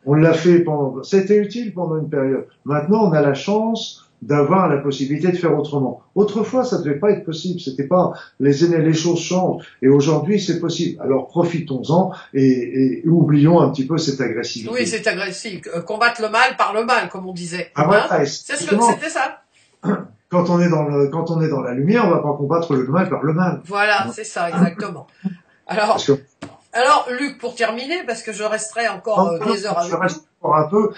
On l'a fait pendant, c'était utile pendant une période. Maintenant, on a la chance d'avoir la possibilité de faire autrement. Autrefois, ça ne devait pas être possible. C'était pas les les choses changent. Et aujourd'hui, c'est possible. Alors profitons-en et, et, oublions un petit peu cette agressivité. Oui, c'est agressif. Euh, combattre le mal par le mal, comme on disait. Ah, hein c'est ce que c'était ça. quand on est dans le, quand on est dans la lumière, on va pas combattre le mal par le mal. Voilà, c'est ça, exactement. Alors, Parce que alors, Luc, pour terminer, parce que je resterai encore euh, des heures avec je reste encore un peu.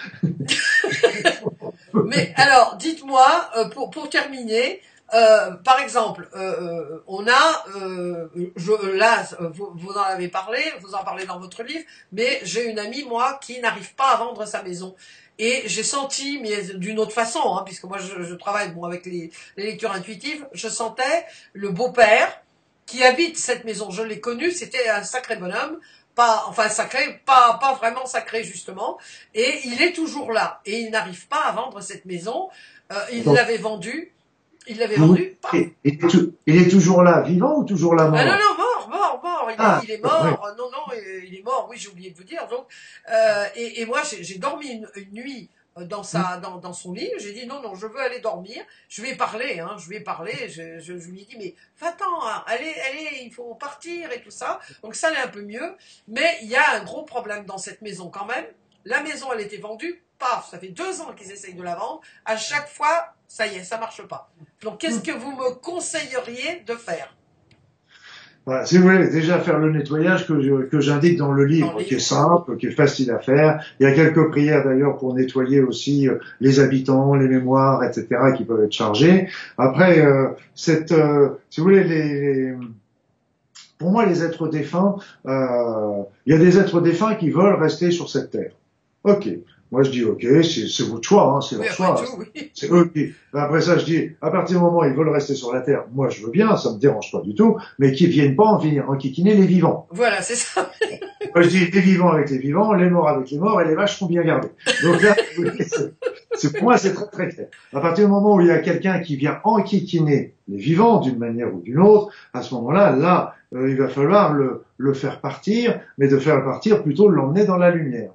Mais alors, dites-moi, euh, pour, pour terminer, euh, par exemple, euh, on a, euh, je, là, vous, vous en avez parlé, vous en parlez dans votre livre, mais j'ai une amie, moi, qui n'arrive pas à vendre sa maison. Et j'ai senti, mais d'une autre façon, hein, puisque moi je, je travaille bon, avec les, les lectures intuitives, je sentais le beau-père qui habite cette maison. Je l'ai connu, c'était un sacré bonhomme, pas, enfin sacré, pas, pas vraiment sacré justement. Et il est toujours là. Et il n'arrive pas à vendre cette maison. Euh, il l'avait vendue. Il l'avait vendue. Il est, tou- il est toujours là, vivant ou toujours là mort Ah non, non, mort, mort, mort. Il, est- Ah, il est mort. Non, non, il est mort. Oui, j'ai oublié de vous dire. Donc, euh, et, et moi, j'ai dormi une, une nuit dans sa, dans, dans son lit. J'ai dit non, non, je veux aller dormir. Je vais parler, hein. Je vais parler. Je, je, je lui ai dit mais va-t'en, hein. allez, allez, il faut partir et tout ça. Donc ça allait un peu mieux. Mais il y a un gros problème dans cette maison quand même. La maison, elle était vendue. Paf, ça fait deux ans qu'ils essayent de la vendre. À chaque fois, ça y est, ça marche pas. Donc, qu'est-ce que vous me conseilleriez de faire? Voilà, si vous voulez déjà faire le nettoyage que que j'indique dans le livre, qui est simple, qui est facile à faire. Il y a quelques prières d'ailleurs pour nettoyer aussi euh, les habitants, les mémoires, etc., qui peuvent être chargés. Après, euh, cette, euh, si vous voulez, les, les- pour moi, les êtres défunts, euh, il y a des êtres défunts qui veulent rester sur cette terre. Ok. Moi, je dis ok, c'est votre choix, hein, c'est leur choix. oui. C'est eux qui. Après ça, je dis, à partir du moment où ils veulent rester sur la terre, moi je veux bien, ça me dérange pas du tout, mais qu'ils viennent pas en venir enquiquiner les vivants. Voilà, c'est ça. Moi je dis les vivants avec les vivants, les morts avec les morts, et les vaches sont bien gardées. Donc là, c'est- pour moi c'est très très clair. À partir du moment où il y a quelqu'un qui vient enquiquiner les vivants d'une manière ou d'une autre, à ce moment-là, là, euh, il va falloir le, le faire partir, mais de faire partir plutôt l'emmener dans la lumière.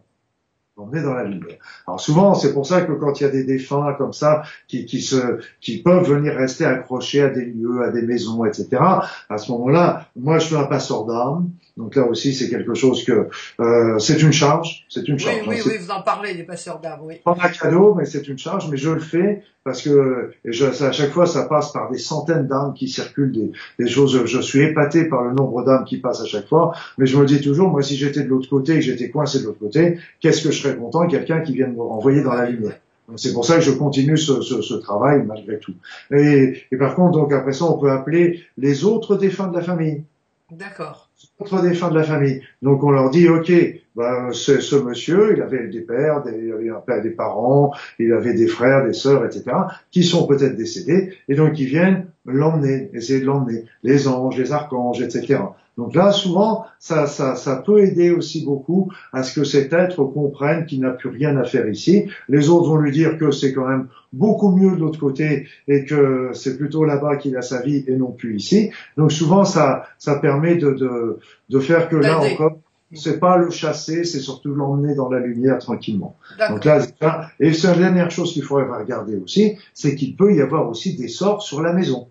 L'emmener dans la lumière. Alors souvent, c'est pour ça que quand il y a des défunts comme ça, qui, qui se, qui peuvent venir rester accrochés à des lieux, à des maisons, etc. À ce moment-là, moi, je suis un passeur d'armes. Donc là aussi, c'est quelque chose que euh, c'est une charge, c'est une charge. oui, oui, vous en parlez, les passeurs d'âme, oui. pas un cadeau, mais c'est une charge. Mais je le fais parce que et je, ça, à chaque fois, ça passe par des centaines d'âmes qui circulent, des, des choses. Je suis épaté par le nombre d'âmes qui passent à chaque fois. Mais je me dis toujours, moi, si j'étais de l'autre côté et que j'étais coincé de l'autre côté, qu'est-ce que je serais content quelqu'un qui vienne me renvoyer dans la lumière. Donc, C'est pour ça que je continue ce, ce, ce travail malgré tout. Et, et par contre, donc après ça, on peut appeler les autres défunts de la famille D'accord. Autres défunts de la famille. Donc on leur dit, ok, ben, ce, ce monsieur, il avait des pères, des, il avait un père, des parents, il avait des frères, des sœurs, etc., qui sont peut-être décédés, et donc ils viennent l'emmener, essayer de l'emmener, les anges, les archanges, etc. Donc là, souvent, ça, ça, ça peut aider aussi beaucoup à ce que cet être comprenne qu'il n'a plus rien à faire ici. Les autres vont lui dire que c'est quand même beaucoup mieux de l'autre côté et que c'est plutôt là-bas qu'il a sa vie et non plus ici. Donc souvent, ça, ça permet de, de, de faire que là encore, c'est pas le chasser, c'est surtout l'emmener dans la lumière tranquillement. Donc là, c'est ça. Et c'est la dernière chose qu'il faudrait regarder aussi, c'est qu'il peut y avoir aussi des sorts sur la maison.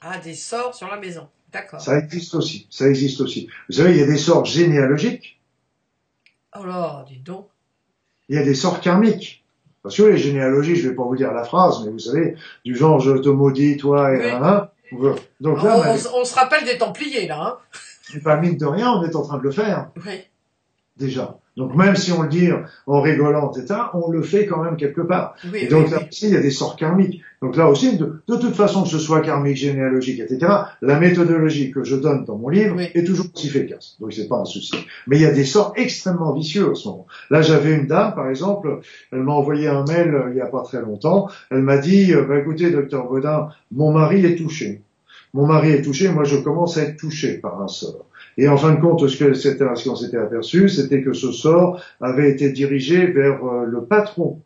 Ah, des sorts sur la maison. D'accord. Ça existe aussi. Ça existe aussi. Vous savez, il y a des sorts généalogiques, Oh là, dis donc. il y a des sorts karmiques. Parce que les généalogies, je vais pas vous dire la phrase, mais vous savez, du genre je te maudis, toi et Oui. un, un. Donc on, là, ben, on- on se rappelle des Templiers, là, hein c'est pas mine de rien, on est en train de le faire. Oui. déjà. Donc même si on le dit en rigolant, etc., on le fait quand même quelque part. Oui, Et donc oui. là aussi, il y a des sorts karmiques. Donc là aussi, de, de toute façon, que ce soit karmique, généalogique, etc., la méthodologie que je donne dans mon livre est toujours aussi efficace. Donc c'est pas un souci. Mais il y a des sorts extrêmement vicieux en ce moment. Là, j'avais une dame, par exemple, elle m'a envoyé un mail euh, il y a pas très longtemps. Elle m'a dit, euh, bah, écoutez, docteur Baudin, mon mari est touché. Mon mari est touché, moi je commence à être touché par un sort. Et en fin de compte, ce que c'était, ce qu'on s'était aperçu, c'était que ce sort avait été dirigé vers euh, le patron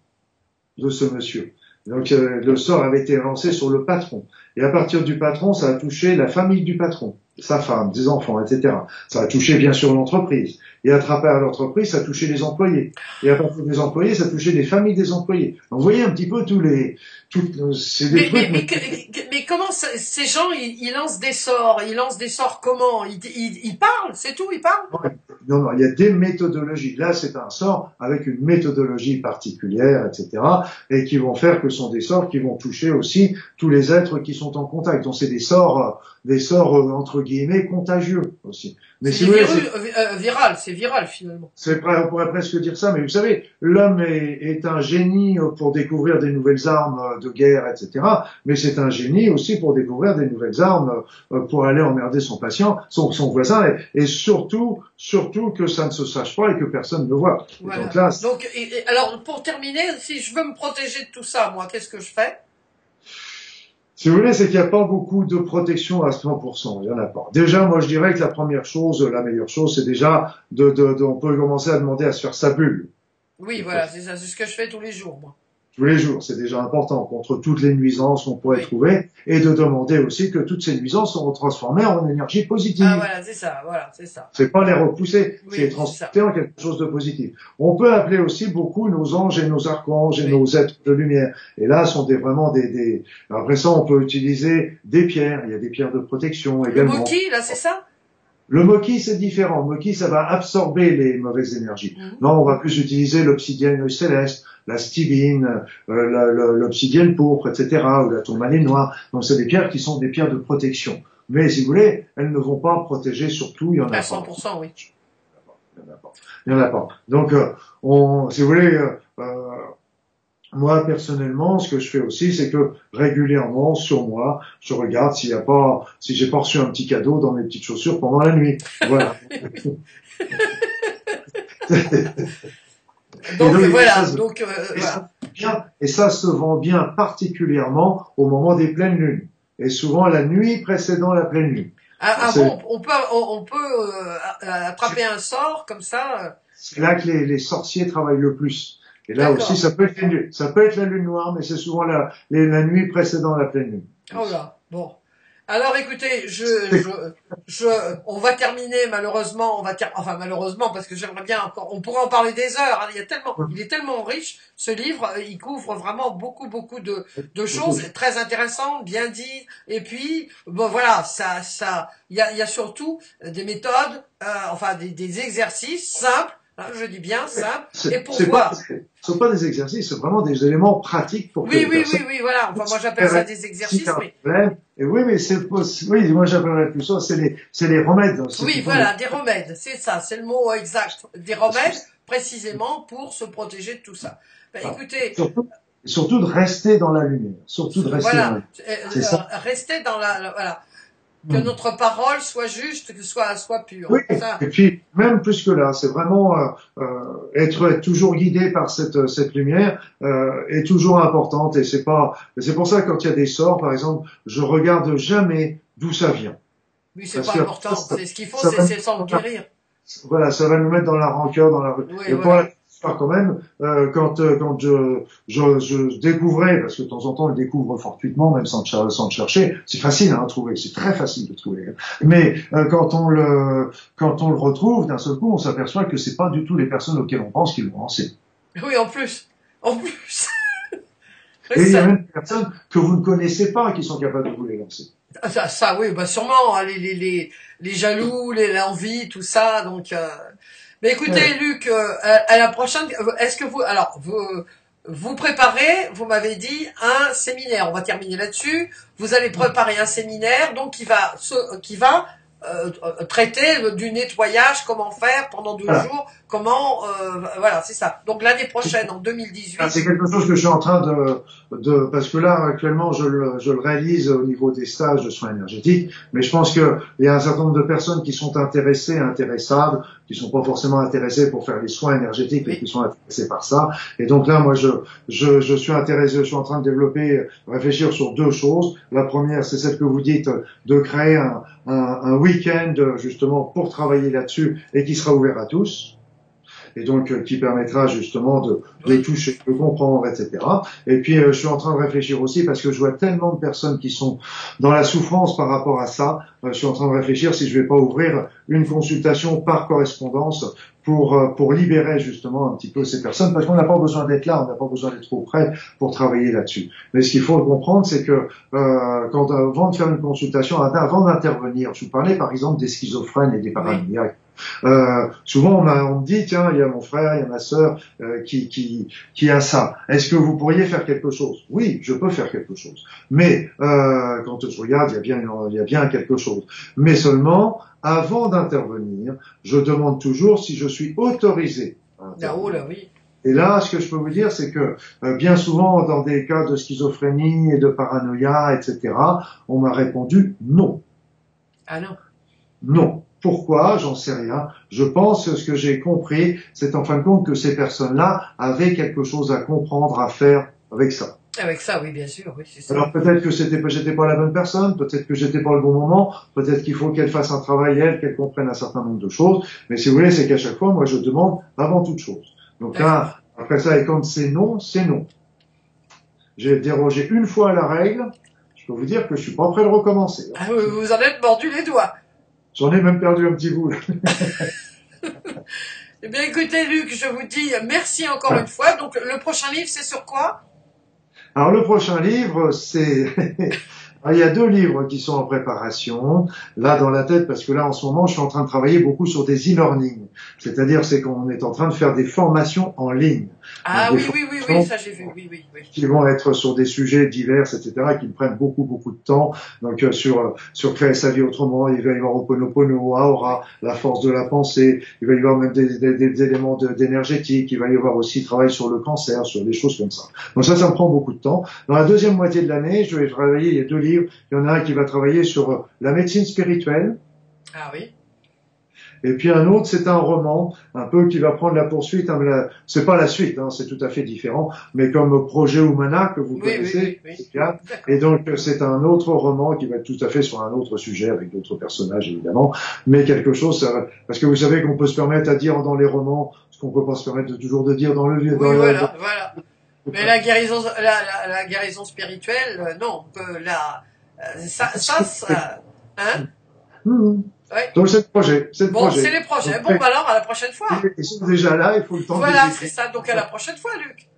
de ce monsieur. Donc euh, le sort avait été lancé sur le patron. Et à partir du patron, ça a touché la famille du patron, sa femme, des enfants, etc. Ça a touché bien sûr l'entreprise. Et à travers l'entreprise, ça a touché les employés. Et à partir des employés, ça a touché les familles des employés. Donc, vous voyez un petit peu tous les, tout, c'est des Mais, trucs. mais, mais, mais comment ça- ces gens, ils, ils lancent des sorts Ils lancent des sorts comment? Ils, ils, ils parlent, c'est tout, ils parlent? Non, non, il y a des méthodologies. Là, c'est un sort avec une méthodologie particulière, etc. Et qui vont faire que ce sont des sorts qui vont toucher aussi tous les êtres qui sont en contact. Donc, c'est des sorts, euh, des sorts, euh, entre guillemets, contagieux aussi. Mais C'est c'est- euh, viral, c'est viral finalement. c'est vrai, on pourrait presque dire ça, mais vous savez, l'homme est, est un génie pour découvrir des nouvelles armes de guerre, etc. Mais c'est un génie aussi pour découvrir des nouvelles armes euh, pour aller emmerder son patient, son, son voisin, et, et surtout, surtout que ça ne se sache pas et que personne ne voit. Et Voilà. Donc là, Donc, et alors pour terminer, si je veux me protéger de tout ça, moi, qu'est-ce que je fais? Si vous voulez, c'est qu'il n'y a pas beaucoup de protection à 100%. Il y en a pas. Déjà, moi, je dirais que la première chose, la meilleure chose, c'est déjà de, de, de- on peut commencer à demander à se faire sa bulle. Oui, voilà, c'est ça, c'est ce que je fais tous les jours, moi. Tous les jours. C'est déjà important contre toutes les nuisances qu'on pourrait trouver et de demander aussi que toutes ces nuisances seront transformées en énergie positive. Ah voilà, c'est ça, voilà, c'est ça. C'est pas les repousser, Oui, c'est les transformer en quelque chose de positif. On peut appeler aussi beaucoup nos anges et nos archanges et Oui. nos êtres de lumière. Et là, sont des, vraiment des, des, après ça, on peut utiliser des pierres. Il y a des pierres de protection Le également. moki, là, c'est ça? Le moki, c'est différent. Le moki, ça va absorber les mauvaises énergies. Mhm. Non, on va plus utiliser l'obsidienne céleste, la stibine, euh, la- la- l'obsidienne pourpre, etc., ou la tourmaline noire. Donc, c'est des pierres qui sont des pierres de protection. Mais si vous voulez, elles ne vont pas protéger surtout, il y en a À pas. 100%, oui. Il y en a pas. Il y en a pas. Donc, euh, on, si vous voulez, euh, euh, moi personnellement, ce que je fais aussi, c'est que régulièrement sur moi, je regarde s'il y a pas, si j'ai pas reçu un petit cadeau dans mes petites chaussures pendant la nuit. Voilà. Donc donc, voilà, ça se- donc euh, Et ça, bien, et ça se vend bien particulièrement au moment des pleines lunes. Et souvent la nuit précédant la pleine lune. Ah, ah bon, on peut, on, peut euh, attraper un sort comme ça. euh, C'est là que les, les sorciers travaillent le plus. Et là aussi, ça peut être la lune, ça peut être la lune noire, mais c'est souvent la, nuit précédant la pleine lune. Oh là, bon. Alors écoutez, je, je, je, on va terminer malheureusement, on va ter- enfin malheureusement parce que j'aimerais bien encore, on pourrait en parler des heures. hein, il y a tellement, il est tellement riche ce livre, euh, il couvre vraiment beaucoup beaucoup de, de choses très intéressantes, bien dit. Et puis bon voilà, ça, ça, il y a, il y a surtout des méthodes, euh, enfin des, des exercices simples. Hein, je dis bien simples. C'est pas, ce sont pas des exercices, c'est vraiment des éléments pratiques pour Oui, oui, oui, oui, voilà. Enfin moi j'appelle ça des si exercices, mais problème. Et oui, mais c'est, oui, moi j'appellerais plus ça, c'est les, c'est les remèdes. C'est Oui, voilà, des remèdes, c'est ça, c'est le mot exact. Des remèdes, précisément, pour se protéger de tout ça. Ben, Ah. écoutez, Surtout, surtout de rester dans la lumière. Surtout de rester dans la voilà, lumière. euh, C'est euh, ça. restez dans la, la- voilà, que Hmm. notre parole soit juste, que soit, soit pure. Oui, Ça, et puis même plus que là, c'est vraiment euh, euh, être, être toujours guidé par cette, cette lumière euh, est toujours importante et c'est pas c'est pour ça que quand il y a des sorts, par exemple, je regarde jamais d'où ça vient. oui, c'est pas important. C'est ce qu'il faut, c'est s'en guérir. Voilà, ça va nous mettre dans la rancœur, dans la Oui, et voilà. Histoire quand même, euh, quand euh, quand je, je je découvrais, parce que de temps en temps on le découvre fortuitement, même sans, sans le chercher, c'est facile hein, à trouver, c'est très facile de trouver. Mais euh, quand on le quand on le retrouve, d'un seul coup, on s'aperçoit que c'est pas du tout les personnes auxquelles on pense qui l'ont lancé. Oui, en plus, en plus. Et il y a même des personnes que vous ne connaissez pas qui sont capables de vous les lancer. ça, ça, oui, bah sûrement, hein, les, les, les, les jaloux, les l'envie, tout ça. Donc, euh... mais écoutez, Ouais. Luc, euh, à, à la prochaine, euh, est-ce que vous, alors, vous, vous préparez, vous m'avez dit un séminaire. On va terminer là-dessus. Vous allez préparer un séminaire, donc qui va, se- qui va euh, euh, traiter du nettoyage, comment faire pendant deux Voilà. jours, comment, euh, voilà, c'est ça. Donc l'année prochaine, en 2018. Ah, C'est quelque chose que je suis en train de, de parce que là actuellement je le, je le réalise au niveau des stages de soins énergétiques, mais je pense qu'il y a un certain nombre de personnes qui sont intéressées, intéressables, qui sont pas forcément intéressées pour faire les soins énergétiques, mais qui sont intéressées par ça. Et donc là, moi, je, je, je suis intéressé, je suis en train de développer, réfléchir sur deux choses. La première, c'est celle que vous dites, de créer un, un, un week-end justement pour travailler là-dessus et qui sera ouvert à tous. Et donc euh, qui permettra justement de, de toucher, de comprendre, etc. Et puis euh, je suis en train de réfléchir aussi parce que je vois tellement de personnes qui sont dans la souffrance par rapport à ça. je suis en train de réfléchir si je vais pas ouvrir une consultation par correspondance pour, euh, pour libérer justement un petit peu ces personnes, parce qu'on n'a pas besoin d'être là, on n'a pas besoin d'être trop près pour travailler là-dessus. Mais ce qu'il faut comprendre, c'est que euh, quand avant de faire une consultation, avant d'intervenir, je vous parlais par exemple des schizophrènes et des paranoïaques. Euh, souvent, on, on, me dit, tiens, il y a mon frère, il y a ma sœur euh, qui, qui, qui a ça. Est-ce que vous pourriez faire quelque chose? Oui, je peux faire quelque chose. Mais euh, quand je regarde, il y a bien, il y a bien quelque chose. Mais seulement, avant d'intervenir, je demande toujours si je suis autorisé. Ah, oh là, oui. Et là, ce que je peux vous dire, c'est que euh, bien souvent, dans des cas de schizophrénie et de paranoïa, etc., on m'a répondu non. Ah non. Non. Pourquoi? J'en sais rien. Je pense que ce que j'ai compris, c'est en fin de compte que ces personnes-là avaient quelque chose à comprendre, à faire avec ça. Avec ça, oui, bien sûr, oui, c'est ça. Alors peut-être que c'était, j'étais pas la bonne personne, peut-être que j'étais pas le bon moment, peut-être qu'il faut qu'elle fasse un travail elle, qu'elle comprenne un certain nombre de choses. Mais si vous voulez, c'est qu'à chaque fois, moi, je demande avant toute chose. Donc là, après ça, et quand c'est non, c'est non. J'ai dérogé une fois à la règle. Je peux vous dire que je suis pas prêt de recommencer. Ah, vous en êtes mordu les doigts. J'en ai même perdu un petit bout. eh bien, écoutez, Luc, je vous dis merci encore une fois. Donc, le prochain livre, c'est sur quoi? Alors le prochain livre, c'est il y a deux livres qui sont en préparation, là dans la tête, parce que là en ce moment, je suis en train de travailler beaucoup sur des e-learning. C'est-à-dire, c'est qu'on est en train de faire des formations en ligne. Ah oui, oui, oui, oui, ça j'ai vu, oui, oui, oui. Qui vont être sur des sujets divers, etc., qui me prennent beaucoup, beaucoup de temps. Donc euh, sur euh, sur créer sa vie autrement, il va y avoir Oponopono, Aura, la force de la pensée. Il va y avoir même des, des, des éléments d'énergétique. Il va y avoir aussi travail sur le cancer, sur des choses comme ça. Donc ça, ça me prend beaucoup de temps. Dans la deuxième moitié de l'année, je vais travailler. Il y a deux livres. Il y en a un qui va travailler sur euh, la médecine spirituelle. Ah oui. Et puis un autre, c'est un roman, un peu qui va prendre la poursuite. Hein, c'est pas la suite, hein, c'est tout à fait différent, mais comme Projet Humana que vous connaissez. et donc c'est un autre roman qui va être tout à fait sur un autre sujet avec d'autres personnages évidemment, mais quelque chose parce que vous savez qu'on peut se permettre à dire dans les romans ce qu'on peut pas se permettre toujours de dire dans le. Oui, voilà, voilà. Mais la guérison, la, la, guérison spirituelle, euh, non, la, euh, ça, ça, ça, hein? Mmh. Donc c'est le projet. C'est le bon, projet. c'est les projets. Bon, bah alors à la prochaine fois. Ils sont déjà là, il faut le temps Voilà, c'est ça. Donc à la prochaine fois, Luc.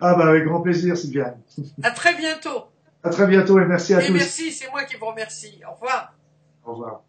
Ah bah avec grand plaisir, Sylviane. À très bientôt. À très bientôt et merci à et tous. merci, c'est moi qui vous remercie. Au revoir. Au revoir.